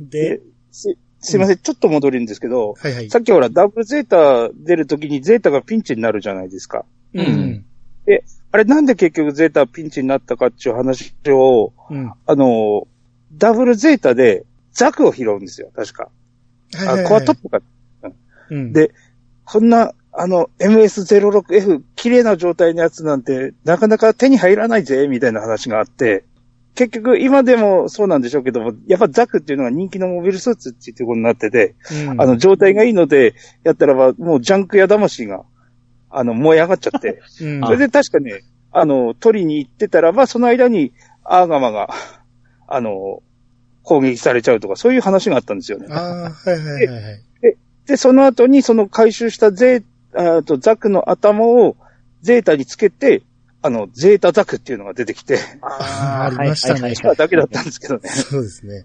で、す、すいません、ちょっと戻るんですけど、はいはい。さっきほら、ダブルゼータ出るときにゼータがピンチになるじゃないですか。うん。あれなんで結局ゼータはピンチになったかっていう話を、うん。あの、ダブルゼータでザクを拾うんですよ、確か。あ、はいはいはいコアトップか。うん、で、こんな、あの、MS06F、綺麗な状態のやつなんて、なかなか手に入らないぜ、みたいな話があって、結局、今でもそうなんでしょうけども、やっぱザクっていうのが人気のモビルスーツっていうことになってて、うんあの、状態がいいので、やったらば、もうジャンクや魂が、あの、燃え上がっちゃって、<laughs> うんそれで確かね、あの、取りに行ってたらば、その間に、アーガマが、あの、攻撃されちゃうとか、そういう話があったんですよね。ああ、はいはいはいはい。で、その後にその回収したゼー、あとザクの頭をゼータにつけて、あの、ゼータザクっていうのが出てきて、あー <laughs> ありましたねはいはいしただけだったんですけどね。そうですね。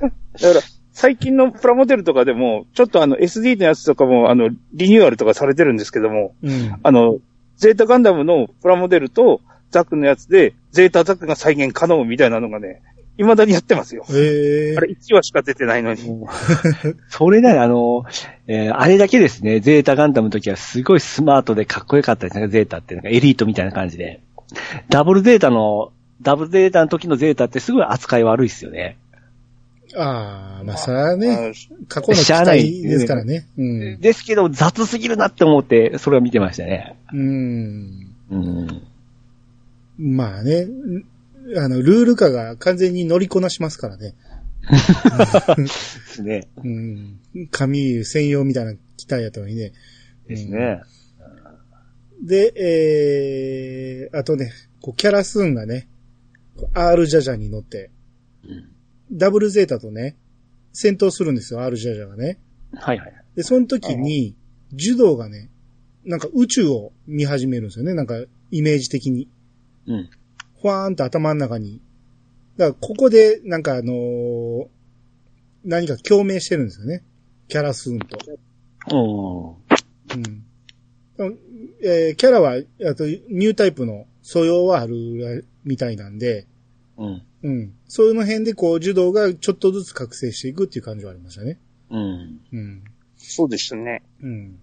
だから、最近のプラモデルとかでも、ちょっとあの SD のやつとかも、あの、リニューアルとかされてるんですけども、うん。あの、ゼータガンダムのプラモデルとザクのやつで、ゼータザクが再現可能みたいなのがね、未だにやってますよ。ええあれ1話しか出てないのに。<laughs> それなら、あの、えーあれだけですね、ゼータガンダムの時はすごいスマートでかっこよかったですね、ゼータって。なんかエリートみたいな感じで。ダブルゼータの、ダブルゼータの時のゼータってすごい扱い悪いですよね。ああ、まあ、それはね、あ過去の期しゃあない待ですからね。うん。ですけど、雑すぎるなって思って、それは見てましたね。うん。うん。まあね、あの、ルール化が完全に乗りこなしますからね。ですね。うん。紙専用みたいな機体やったのにね。ですね。で、えー、あとね、こう、キャラスーンがね、R ジャジャに乗って、うんダブルゼータとね、戦闘するんですよ、R ジャジャがね。はいはい。で、その時に、柔道がね、なんか宇宙を見始めるんですよね、なんか、イメージ的に。うん。ふわーんと頭の中に。だから、ここで、なんかあのー何か共鳴してるんですよね。キャラスーンと。うん。うん。えーキャラは、あと、ニュータイプの素養はあるみたいなんで、うん。うん。そういうの辺で、こう、柔道がちょっとずつ覚醒していくっていう感じはありましたね。うん。うん。そうでしたね。うん。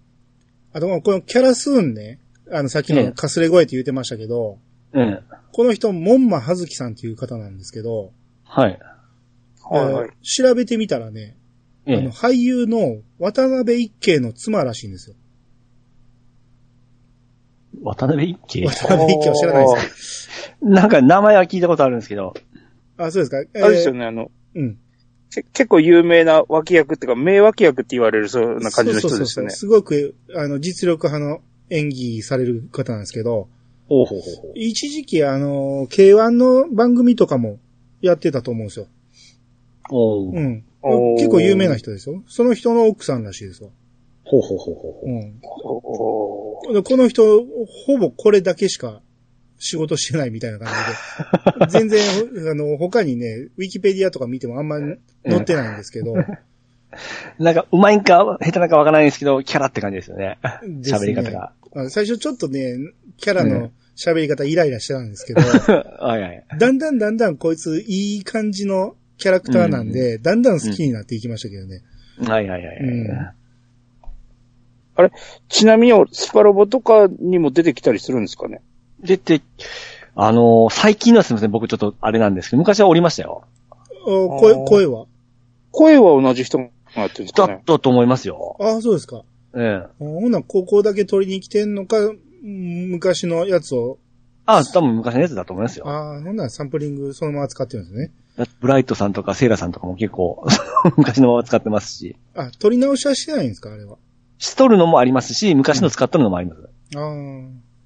あと、このキャラスーンね、あの、さっきええのかすれ声って言ってましたけど、うん。この人、門馬はずきさんっていう方なんですけど、はい。はいはいえー調べてみたらね、えあの、俳優の渡辺一慶の妻らしいんですよ。渡辺一慶？渡辺一慶は知らないですなんか名前は聞いたことあるんですけど。かあ、そうですか？えあれですよね、あの、うん。け結構有名な脇役っていうか、名脇役って言われるそうな感じの人ですよね。そうそうそうすごく、あの、実力派の演技される方なんですけど、ほうほうほうほう。一時期、あの、K1 の番組とかもやってたと思うんですよ。おーうん。結構有名な人ですよ。その人の奥さんらしいですよ。ほうほうほうほうほう。うん。この人、ほぼこれだけしか仕事してないみたいな感じで。<laughs> 全然、あの、他にね、ウィキペディアとか見てもあんま載ってないんですけど。<laughs> なんか、うまいんか、下手なんかわからないんですけど、キャラって感じですよね。ですね喋り方が。あ最初ちょっとね、キャラの喋り方イライラしてたんですけど、<laughs> はいはい。だんだんだんだんこいついい感じのキャラクターなんで、だんだん好きになっていきましたけどね。はいはいはい。うんちなみに、スパロボとかにも出てきたりするんですかね？出て、あのー最近のはすみません、僕ちょっとあれなんですけど、昔はおりましたよ。お声、声は？声は同じ人がやってるんですだかねったと思いますよ。ああ、そうですか。ええ。ほんならここだけ取りに来てんのか、うん昔のやつを、あ、多分昔のやつだと思いますよ。ああ、ほんならサンプリングそのまま使ってるんですね。ブライトさんとかセイラさんとかも結構 <laughs> 昔のまま使ってますし、あ、取り直しはしてないんですかあれは？しとるのもありますし、昔の使っとるのもあります。ああ、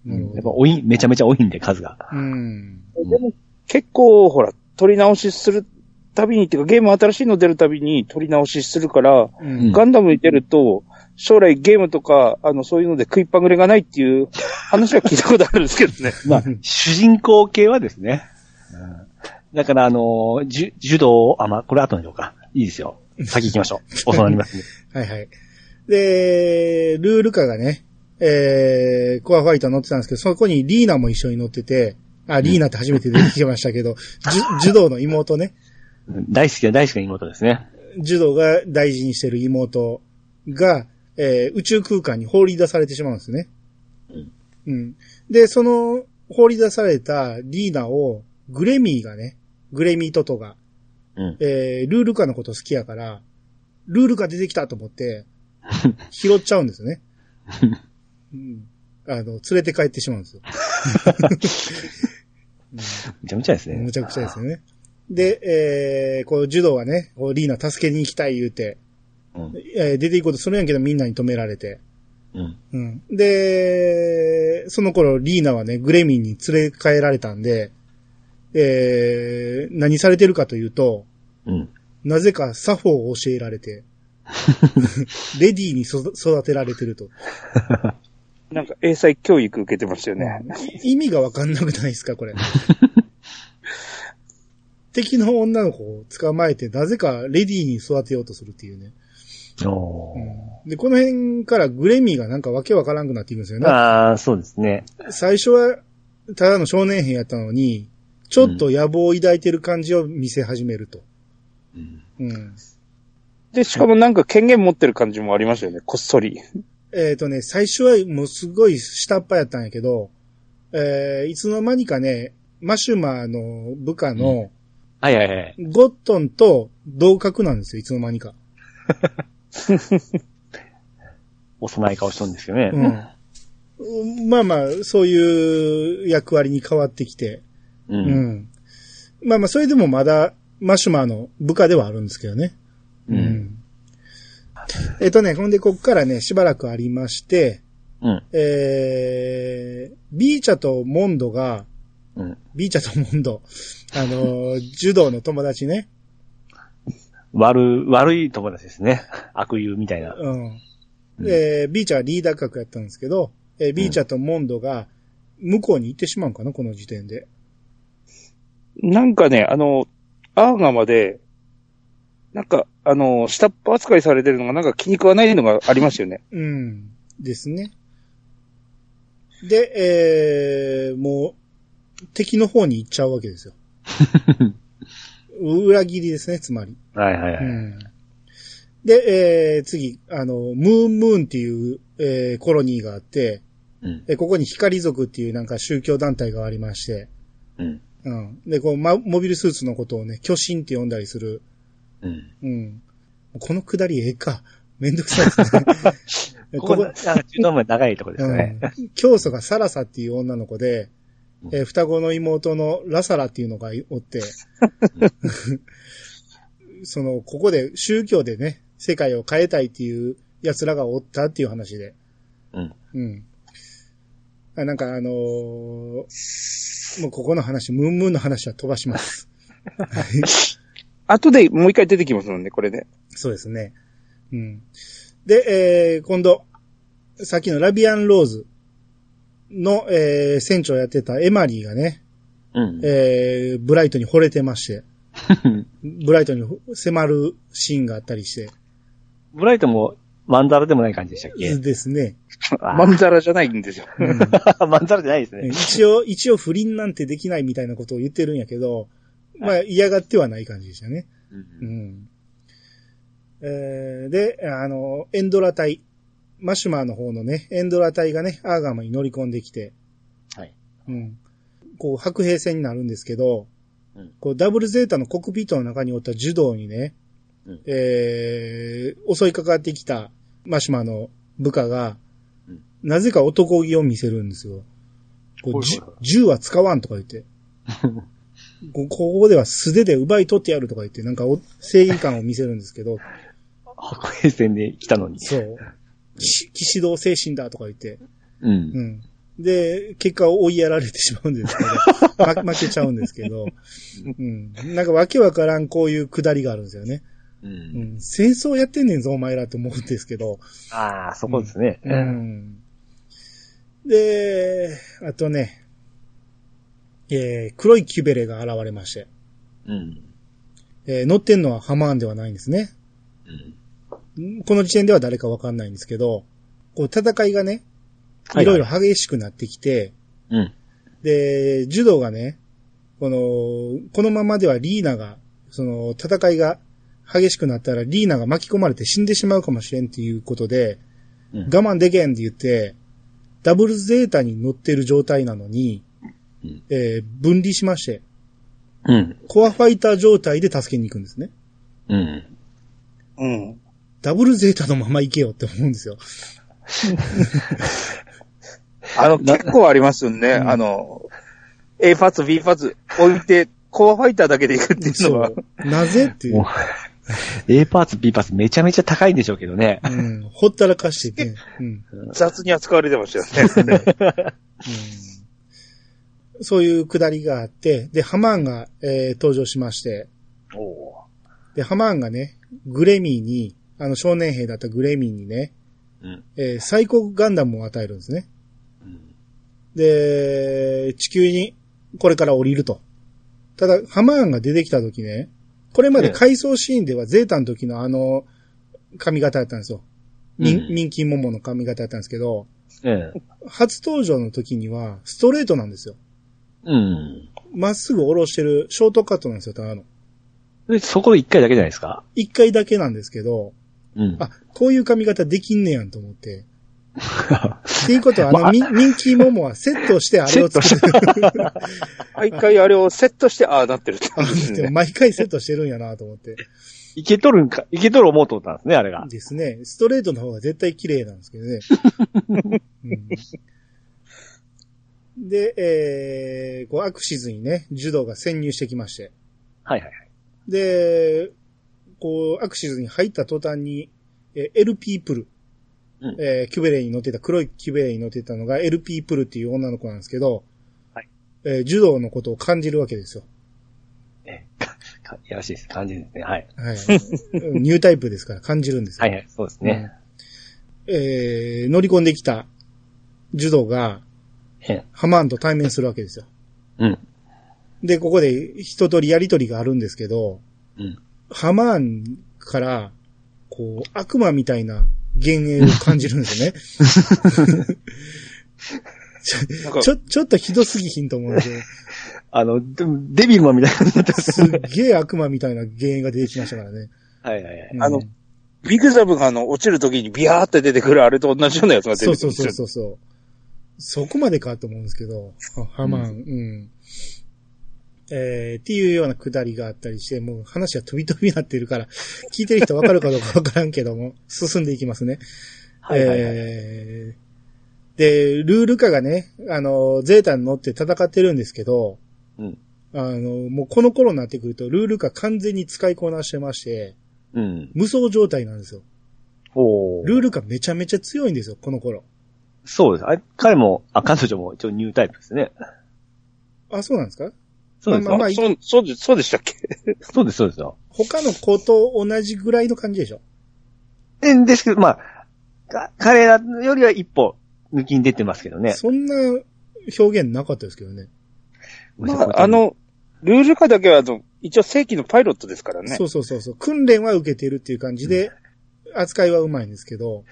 なるほど。やっぱ多い、めちゃめちゃ多いんで、数が。うん。でも結構、ほら、撮り直しするたびに、っていうかゲーム新しいの出るたびに撮り直しするから、うん。ガンダムに出ると、将来ゲームとか、あの、そういうので食いっぱぐれがないっていう話は聞いたことあるんですけどね。<laughs> まあ、主人公系はですね。うんだから、あのー、じゅ柔道、あ、まあ、これ後にしようか。いいですよ。先行きましょう。<laughs> 遅なりますね。はいはい。で、ルールカがね、えー、コアファイター乗ってたんですけど、そこにリーナも一緒に乗ってて、あ、リーナって初めて出てきましたけど、じゅ <laughs> 柔道の妹ね、大好きな大好きな妹ですね。柔道が大事にしてる妹が、えー宇宙空間に放り出されてしまうんですね。うん。で、その、放り出されたリーナを、グレミーがね、グレミートトが、うん。えールールカのこと好きやから、ルールカ出てきたと思って、<laughs> 拾っちゃうんですよね。<laughs> うん、あの、連れて帰ってしまうんですよ。<laughs> めちゃめちゃですね。むちゃくちゃですよね。で、えー、こう、柔道はね、リーナ助けに行きたい言うて、うん。えー出て行こうとするんやけどみんなに止められて。うん。うん。で、その頃リーナはね、グレミンに連れ帰られたんで、えー、何されてるかというと、うん。なぜかサフォーを教えられて、<laughs> レディーにそ育てられてると。なんか英才教育受けてましたよね。意味がわかんなくないですか、これ。<laughs> 敵の女の子を捕まえて、なぜかレディーに育てようとするっていうね。うんで、この辺からグレミーがなんかわけわからんくなっていくんですよね。ああ、そうですね。最初は、ただの少年兵やったのに、ちょっと野望を抱いてる感じを見せ始めると。うんうん。で、しかもなんか権限持ってる感じもありましたよね、こっそり。えっ、とね、最初はもうすごい下っ端やったんやけど、えーいつの間にかね、マシュマーの部下のはいはいはい。ゴットンと同格なんですよ、いつの間にか。<laughs> <laughs> 幼い顔しとるんですけどね。うん。まあまあ、そういう役割に変わってきて、う。うんん。まあまあ、それでもまだ、マシュマーの部下ではあるんですけどね。うん。えっとね、ほんで、こっからね、しばらくありまして、うん。えー、ビーチャとモンドが、うん。ビーチャとモンド、あのー、柔道の友達ね。悪、悪い友達ですね。<laughs> 悪友みたいな。うん。えー、ビーチャはリーダー格やったんですけど、えービーチャとモンドが、向こうに行ってしまうんかな、この時点で。なんかね、あの、アーガまで、なんか、あの、下っ端扱いされてるのがなんか気に食わないのがありましたよね。うん。ですね。で、えー、もう、敵の方に行っちゃうわけですよ。<laughs> 裏切りですね、つまり。はいはいはい。うん。で、えー、次、あの、ムーンムーンっていう、えー、コロニーがあって、うん。えここに光族っていうなんか宗教団体がありまして、うん。うん。で、こう、ま、モビルスーツのことをね、巨神って呼んだりする。うん。うん。このくだりええか。めんどくさいですね。<laughs> ここ、なんか中途まで長いとこですね。うん。教祖がサラサっていう女の子で、えー双子の妹のラサラっていうのがおって、<laughs> その、ここで宗教でね、世界を変えたいっていう奴らがおったっていう話で。うん。うん。あなんかあのーもうここの話、ムーンムーンの話は飛ばします。<laughs> 後でもう一回出てきますもんね、これね。そうですね。うん。で、えー、今度、さっきのラビアンローズの、えー、船長やってたエマリーがね、うん。えー、ブライトに惚れてまして、<laughs> ブライトに迫るシーンがあったりして、ブライトも、マンザラでもない感じでしたっけ？ですね。あまんざらじゃないんですよ。うんマンザラじゃないですね。一応、一応不倫なんてできないみたいなことを言ってるんやけど、まあ嫌がってはない感じでしたね。ううんん。えーで、あの、エンドラ隊、マシュマーの方のね、エンドラ隊がね、アーガマに乗り込んできて、はい。うん。こう、白兵戦になるんですけど、うんこう、ダブルゼータのコックピットの中におった柔道にね、うんえー襲いかかってきたマシュマーの部下が、うんなぜか男気を見せるんですよ。こう銃は使わんとか言って。<laughs> こここでは素手で奪い取ってやるとか言って、なんかお正義感を見せるんですけど、白兵戦で来たのに。そう。騎騎士道精神だとか言って。う。うんん。で、結果追いやられてしまうんですけど、<laughs> ま負けちゃうんですけど、うん。なんかわけわからんこういうくだりがあるんですよね。う。うんん。戦争やってんねんぞ、お前らと思うんですけど。ああ、そこですね。う。ん。で、あとね、えー、黒いキュベレが現れまして、うん。えー乗ってんのはハマーンではないんですね。うん。この時点では誰かわかんないんですけど、こう戦いがね、はいいろいろ激しくなってきて、うん。で、柔道がね、この、このままではリーナが、その、戦いが激しくなったらリーナが巻き込まれて死んでしまうかもしれんっていうことで、うん我慢でけんって言って、ダブルゼータに乗ってる状態なのに、うんえー分離しまして、うん。コアファイター状態で助けに行くんですね。うん。うん。ダブルゼータのまま行けよって思うんですよ。<laughs> あの、結構ありますよね。うんあの、A パーツ、B パーツ置いて、コアファイターだけで行くっていうのが。そう。なぜっていう A パーツ、B パーツめちゃめちゃ高いんでしょうけどね。うん。ほったらかしてね。うん。雑に扱われてましたよね。うん、そういうくだりがあって、で、ハマーンが、えー登場しまして、おで、ハマーンがね、グレミーに、あの少年兵だったグレミーにね、うん。えー最高ガンダムを与えるんですね。うん。で、地球にこれから降りると。ただ、ハマーンが出てきた時ね、これまで回想シーンではゼータの時のあの髪型だったんですよ。ミンうんミンキーモモの髪型だったんですけど、ええ。初登場の時にはストレートなんですよ。うん。まっすぐ下ろしてるショートカットなんですよ、ただの。で、そこで一回だけじゃないですか？一回だけなんですけど、うん。あ、こういう髪型できんねやんと思って。<laughs> っていうことは、あの、まあミンキーモモはセットしてあれを作る。<laughs> 毎回あれをセットして、ああ、なってるってね。毎回セットしてるんやなと思って。いけとるんか、いけとる思うと思ったんですね、あれが。ですね。ストレートの方が絶対綺麗なんですけどね。うんで、えー、こう、アクシズにね、柔道が潜入してきまして。はいはいはい。で、こう、アクシズに入った途端に、えー LP プル。うんえーキュベレーに乗ってた、黒いキュベレーに乗ってたのが LP プルっていう女の子なんですけど、はいえー柔道のことを感じるわけですよ。ええかいやらしいです。感じですね。はい。はい。ニュータイプですから感じるんですよ。はいはい。そうですね。えー乗り込んできた柔道が、ええハマーンと対面するわけですよ。うん。で、ここで一通りやりとりがあるんですけど、うん。ハマーンから、こう、悪魔みたいな幻影を感じるんですよね。<laughs> ちょ、ちょっとひどすぎひんと思うんで。あの、でもデビルマンみたいになってますすっげえ悪魔みたいな幻影が出てきましたからね。はいはいはい。うんあのビッグザブがあの、落ちるときにビヤーって出てくるあれと同じようなやつが出てくる。そうそうそうそうそこまでかと思うんですけど、はハマーン、うん。えー、っていうようなくだりがあったりして、もう話は飛び飛びになってるから、<laughs> 聞いてる人わかるかどうかわからんけども、進んでいきますね。はいはいはい。えー、で、ルール化がね、あの、ゼータに乗って戦ってるんですけど、うん。あの、もうこの頃になってくると、ルール化完全に使いこなしてまして、うん。無双状態なんですよ。おールール化めちゃめちゃ強いんですよ、この頃。そうです。あれ彼も、あ、彼女も一応ニュータイプですね。あ、そうなんですか？そうですよ。まあまあそう、そうで、そうでしたっけ？<laughs> そうです、そうですよ。他の子と同じぐらいの感じでしょ？えですけど、まあ、か彼らよりは一歩抜きに出てますけどね。そんな表現なかったですけどね。まあ、あ、の、ルール化だけは、あの、一応正規のパイロットですからね。そうそうそうそう。訓練は受けてるっていう感じで、扱いはうまいんですけど。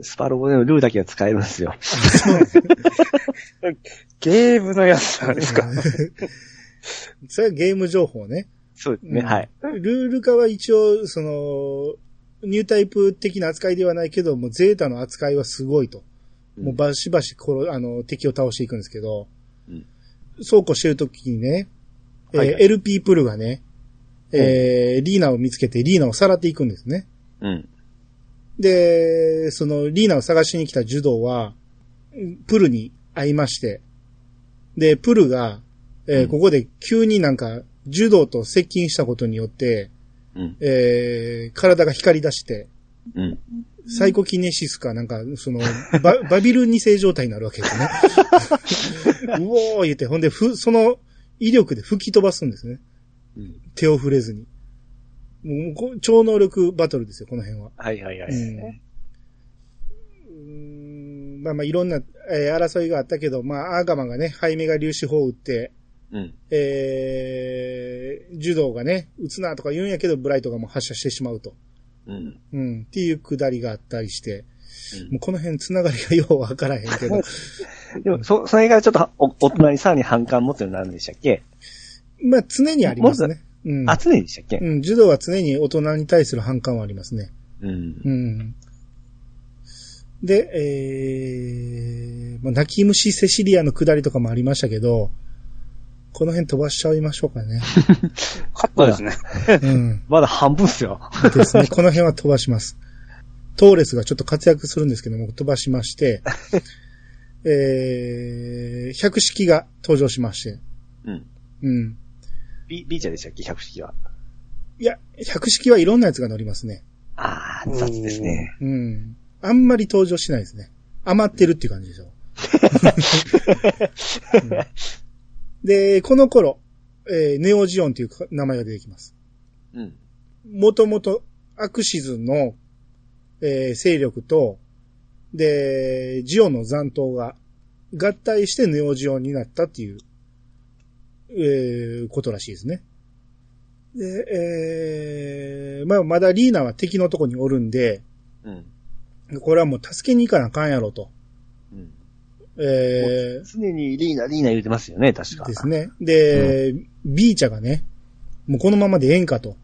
スパロボでのルーだけは使えるんですよ。<laughs> ゲームのやつなんですか？<laughs> <laughs> それはゲーム情報ね。そうですね、うんはい。ルール化は一応、その、ニュータイプ的な扱いではないけど、もうゼータの扱いはすごいと。もうバシバシ殺あの、敵を倒していくんですけど、うんそうこうしてるときにね、えーはいはい LP プルがね、えーリーナを見つけてリーナをさらっていくんですね。うん。で、そのリーナを探しに来たジュドーは、プルに会いまして、で、プルが、えーうんここで急になんか、ジュドーと接近したことによって、うん。えー体が光り出して、うん。サイコキネシスかなんか、その、<laughs> ババビル2世状態になるわけですね。<laughs> うおー言って、ほんで、ふ、その威力で吹き飛ばすんですね。うん手を触れずに。もうこ、超能力バトルですよ、この辺は。はいはいはい。うんうーんまあまあ、いろんな、えー争いがあったけど、まあ、アーガマがね、ハイメが粒子砲を撃って、うん。えー、柔道がね、撃つなとか言うんやけど、ブライトがもう発射してしまうと。うん。うん、っていうくだりがあったりして、うんもうこの辺繋がりがようわからへんけど、<laughs> でも、そ、それがちょっとお、大人にさらに反感持ってるのなんでしたっけ？まあ常にありますね。うん。あ、常にでしたっけ？うん、柔道は常に大人に対する反感はありますね。うんう。ん。で、えー、まあ、泣き虫セシリアのくだりとかもありましたけど、この辺飛ばしちゃいましょうかね。<laughs> カットですね。うん。<laughs> まだ半分っすよ。ですね。この辺は飛ばします。トーレスがちょっと活躍するんですけども、飛ばしまして、<laughs> えー、百式が登場しまして、うん。うん。ビ、ビーチャーでしたっけ？百式は。いや、百式はいろんなやつが乗りますね。ああ、雑ですね。うん。あんまり登場しないですね。余ってるっていう感じでしょ。うんで、この頃、えーネオジオンというか名前が出てきます。うん。もともとアクシズの、えー勢力と、で、ジオンの残党が合体してネオジオンになったっていう、えーことらしいですね。で、えーまあ、まだリーナは敵のとこにおるんで、うん。これはもう助けに行かなあかんやろと。うん。え常にリーナ、リーナ言ってますよね、確か。ー、です。ね。で、ビーチャがね、もうこのままでええんかと。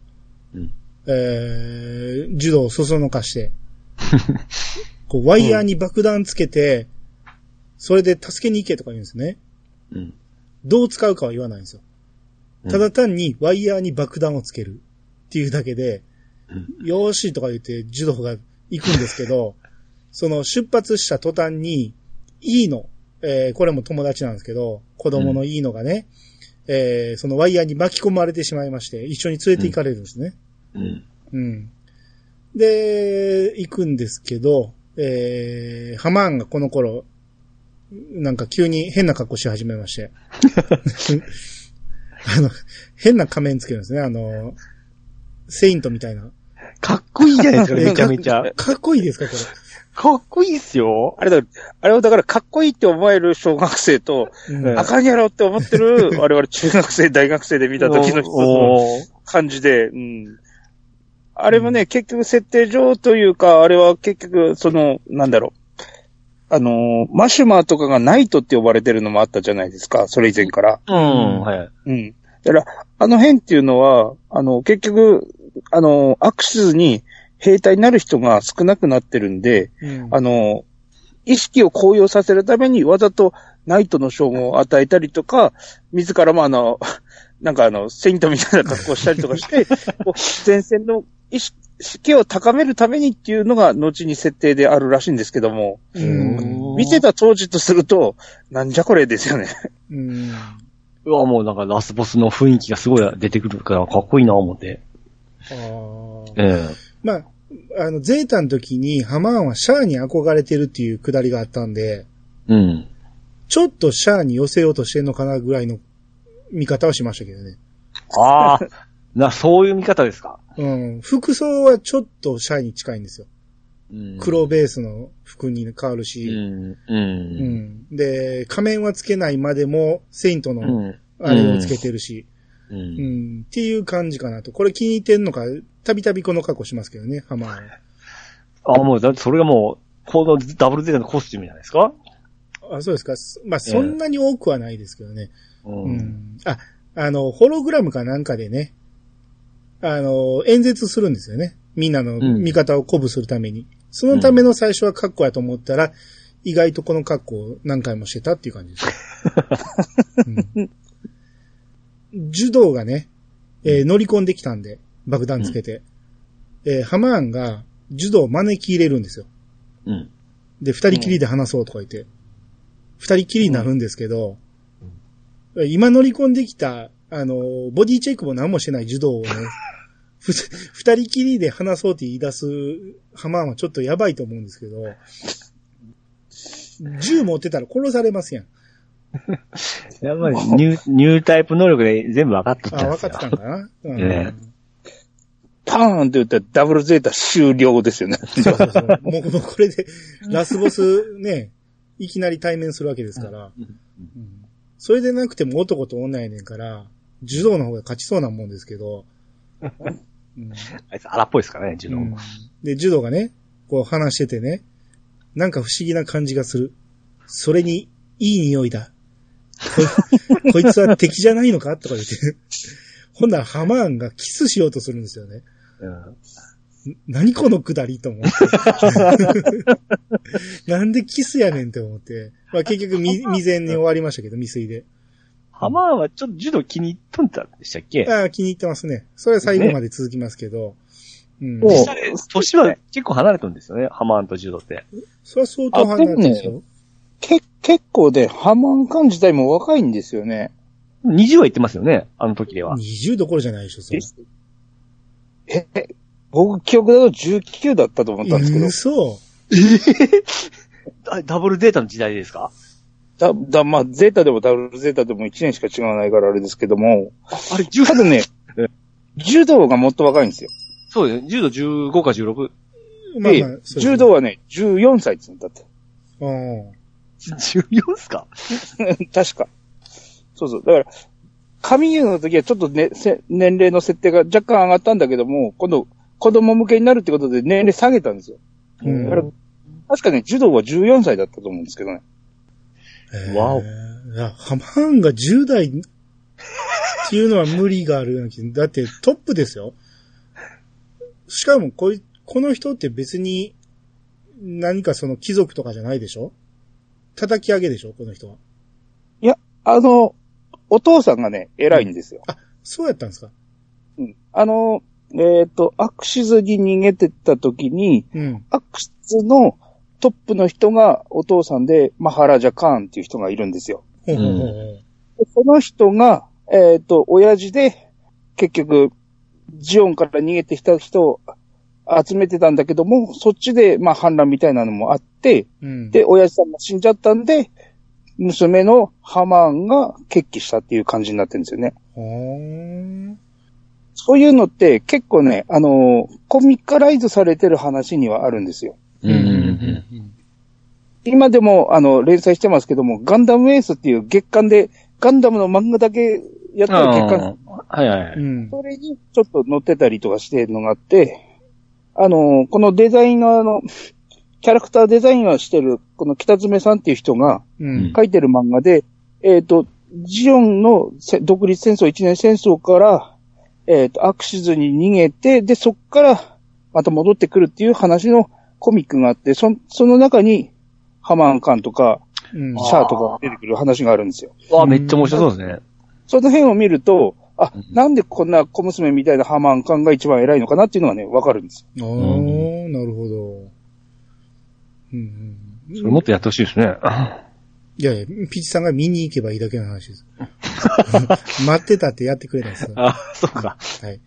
うん。えー、柔道をそそのかして、<laughs> こう、ワイヤーに爆弾つけて、それで助けに行けとか言うんですね。うん。どう使うかは言わないんですよ。うんただ単にワイヤーに爆弾をつけるっていうだけで、よーしとか言って柔道が行くんですけど、<laughs> その出発した途端に、いいの、えーこれも友達なんですけど、子供のいいのがね、えーそのワイヤーに巻き込まれてしまいまして、一緒に連れて行かれるんですね。うん。うん。で、行くんですけど、えー、ハマーンがこの頃、なんか急に変な格好し始めまして。<laughs> あの、変な仮面つけるんですね。あの、セイントみたいな。かっこいいじゃないですか、めちゃめちゃ。かっこいいですか、これ。かっこいいっすよ。あれだ、あれをだからかっこいいって思える小学生と、うんうんあかんやろって思ってる我々中学生、大学生で見た時の一つの感じで、うん。あれもね、結局設定上というか、あれは結局、その、なんだろう。あのー、マシュマーとかがナイトって呼ばれてるのもあったじゃないですか、それ以前から。うん、はい。うん。だから、あの辺っていうのは、あの、結局、あの、アクシズに兵隊になる人が少なくなってるんで、うんあの、意識を高揚させるためにわざとナイトの称号を与えたりとか、自らもあの、<laughs> なんかあの、セイントみたいな格好をしたりとかして、<laughs> 前線の意識を高めるためにっていうのが後に設定であるらしいんですけども、うん見てた当時とすると、なんじゃこれですよね。うん。うわ、もうなんかラスボスの雰囲気がすごい出てくるからかっこいいな思って。あーえまあ、あの、ゼータの時にハマーンはシャアに憧れてるっていうくだりがあったんで、えうん。ちょっとシャアに寄せようとしてんのかなぐらいの見方はしましたけどね。ああ、<laughs> な、そういう見方ですか？うん。服装はちょっとシャイに近いんですよ。うん黒ベースの服に変わるうし。ん。う。うんん。で、仮面はつけないまでも、セイントうのん。あれをつけてるし。う。うんん。っていう感じかなと。これ気に入ってんのか、たびたびこの格好しますけどね、ハマーは。あ、もう、だってそれがもう、このダブルゼータのコスチュームじゃないですか？あ、そうですか。まあ、そんなに多くはないですけどね。うう。ん。あ、あの、ホログラムかなんかでね、あの、演説するんですよね。みんなのうん味方を鼓舞するために。そのための最初は格好やと思ったら、意外とこの格好を何回もしてたっていう感じです。<laughs> うん柔道がね、えー乗り込んできたんで、爆弾つけて。えーハマーンが柔道を招き入れるんですよ。うん。で、二人きりで話そうとか言って、二人きりになるんですけど、今乗り込んできた、あの、ボディチェックも何もしてない柔道をね、<laughs> ふ二人きりで話そうって言い出すハマーンはちょっとやばいと思うんですけど、<laughs> 銃持ってたら殺されますやん。やっぱりニュー、ニュータイプ能力で全部分かっとったあ、んですよ。分かってたんかな、うんえパーンって言ったらダブルゼータ終了ですよね。そうそうそう。もう、もうこれで、ラスボスね、いきなり対面するわけですから。うんうんそれでなくても男と女やねんから、柔道の方が勝ちそうなもんですけど。うんあいつ荒っぽいですからね、自うん動。で、柔道がね、こう話しててね、なんか不思議な感じがする。それに、いい匂いだ。こ <laughs> こいつは敵じゃないのかとか言って。ほんならハマーンがキスしようとするんですよね。うん何このくだりと思って。<laughs> なんでキスやねんって思って。まあ結局未未然に終わりましたけど、未遂で。ハマーンはちょっと柔道気に入っとんたんでしたっけ？ああ、気に入ってますね。それは最後まで続きますけど。うん。もう実際年は結構離れてるんですよね、ハマーンと柔道って。それは相当離れてるんですよ。け、結構で、ハマンカン自体も若いんですよね。20は言ってますよね、あの時では。20どころじゃないでしょ、それ。え、え僕記憶だと19だったと思ったんですけど、嘘あ <laughs> ダブルデータの時代ですか？だ、だ、まあ、ゼータでもダブルゼータでも1年しか違わないからあれですけども、あれ、柔ただね、柔道がもっと若いんですよ。そうですね、柔道15か16。でまあまあ、ね柔道はね、14歳って言うんだって。うん。14っすか？<laughs> 確か。そうそう。だから、神優の時はちょっとね、せ年齢の設定が若干上がったんだけども、今度、子供向けになるってことで年齢下げたんですよ。うんだから確かね、柔道は14歳だったと思うんですけどね。えーわおいや、ハマーンが10代っていうのは無理があるような気がだってトップですよ。しかもこい、この人って別に何かその貴族とかじゃないでしょ？叩き上げでしょこの人は。あの、お父さんがね、偉いんですよ。そうやったんですかうん。あの、えっ、と、アクシズに逃げてった時に、うん。アクシズのトップの人がお父さんで、マハラジャカーンっていう人がいるんですよ。ほうほうほうほうでその人が、えっ、と、親父で、結局、ジオンから逃げてきた人を集めてたんだけども、そっちで、まあ、反乱みたいなのもあって、うん。で、親父さんが死んじゃったんで、娘のハマーンが決起したっていう感じになってるんですよね。そういうのって結構ね、あのーコミカライズされてる話にはあるんですよ。うんうんうん。今でも、あの、連載してますけども、ガンダムエースっていう月間で、ガンダムの漫画だけやったら月間、はいはい。それにちょっと載ってたりとかしてるのがあって、あのーこのデザイナーの、キャラクターデザインをしてる、この北爪さんっていう人がうん。書いてる漫画で、えっ、と、ジオンのせ独立戦争、一年戦争から、えっ、と、アクシズに逃げて、で、そっから、また戻ってくるっていう話のコミックがあって、そ、その中に、ハマーンカンとか、うん。シャアとか出てくる話があるんですよ。わあ、めっちゃ面白そうですね。その辺を見ると、あうん、なんでこんな小娘みたいなハマーンカンが一番偉いのかなっていうのがね、わかるんですよ。あー、なるほど。うんうん。それもっとやってほしいですね。いやいや、ピチさんが見に行けばいいだけの話です。<laughs> 待ってたってやってくれないです。あ、そうか。はい。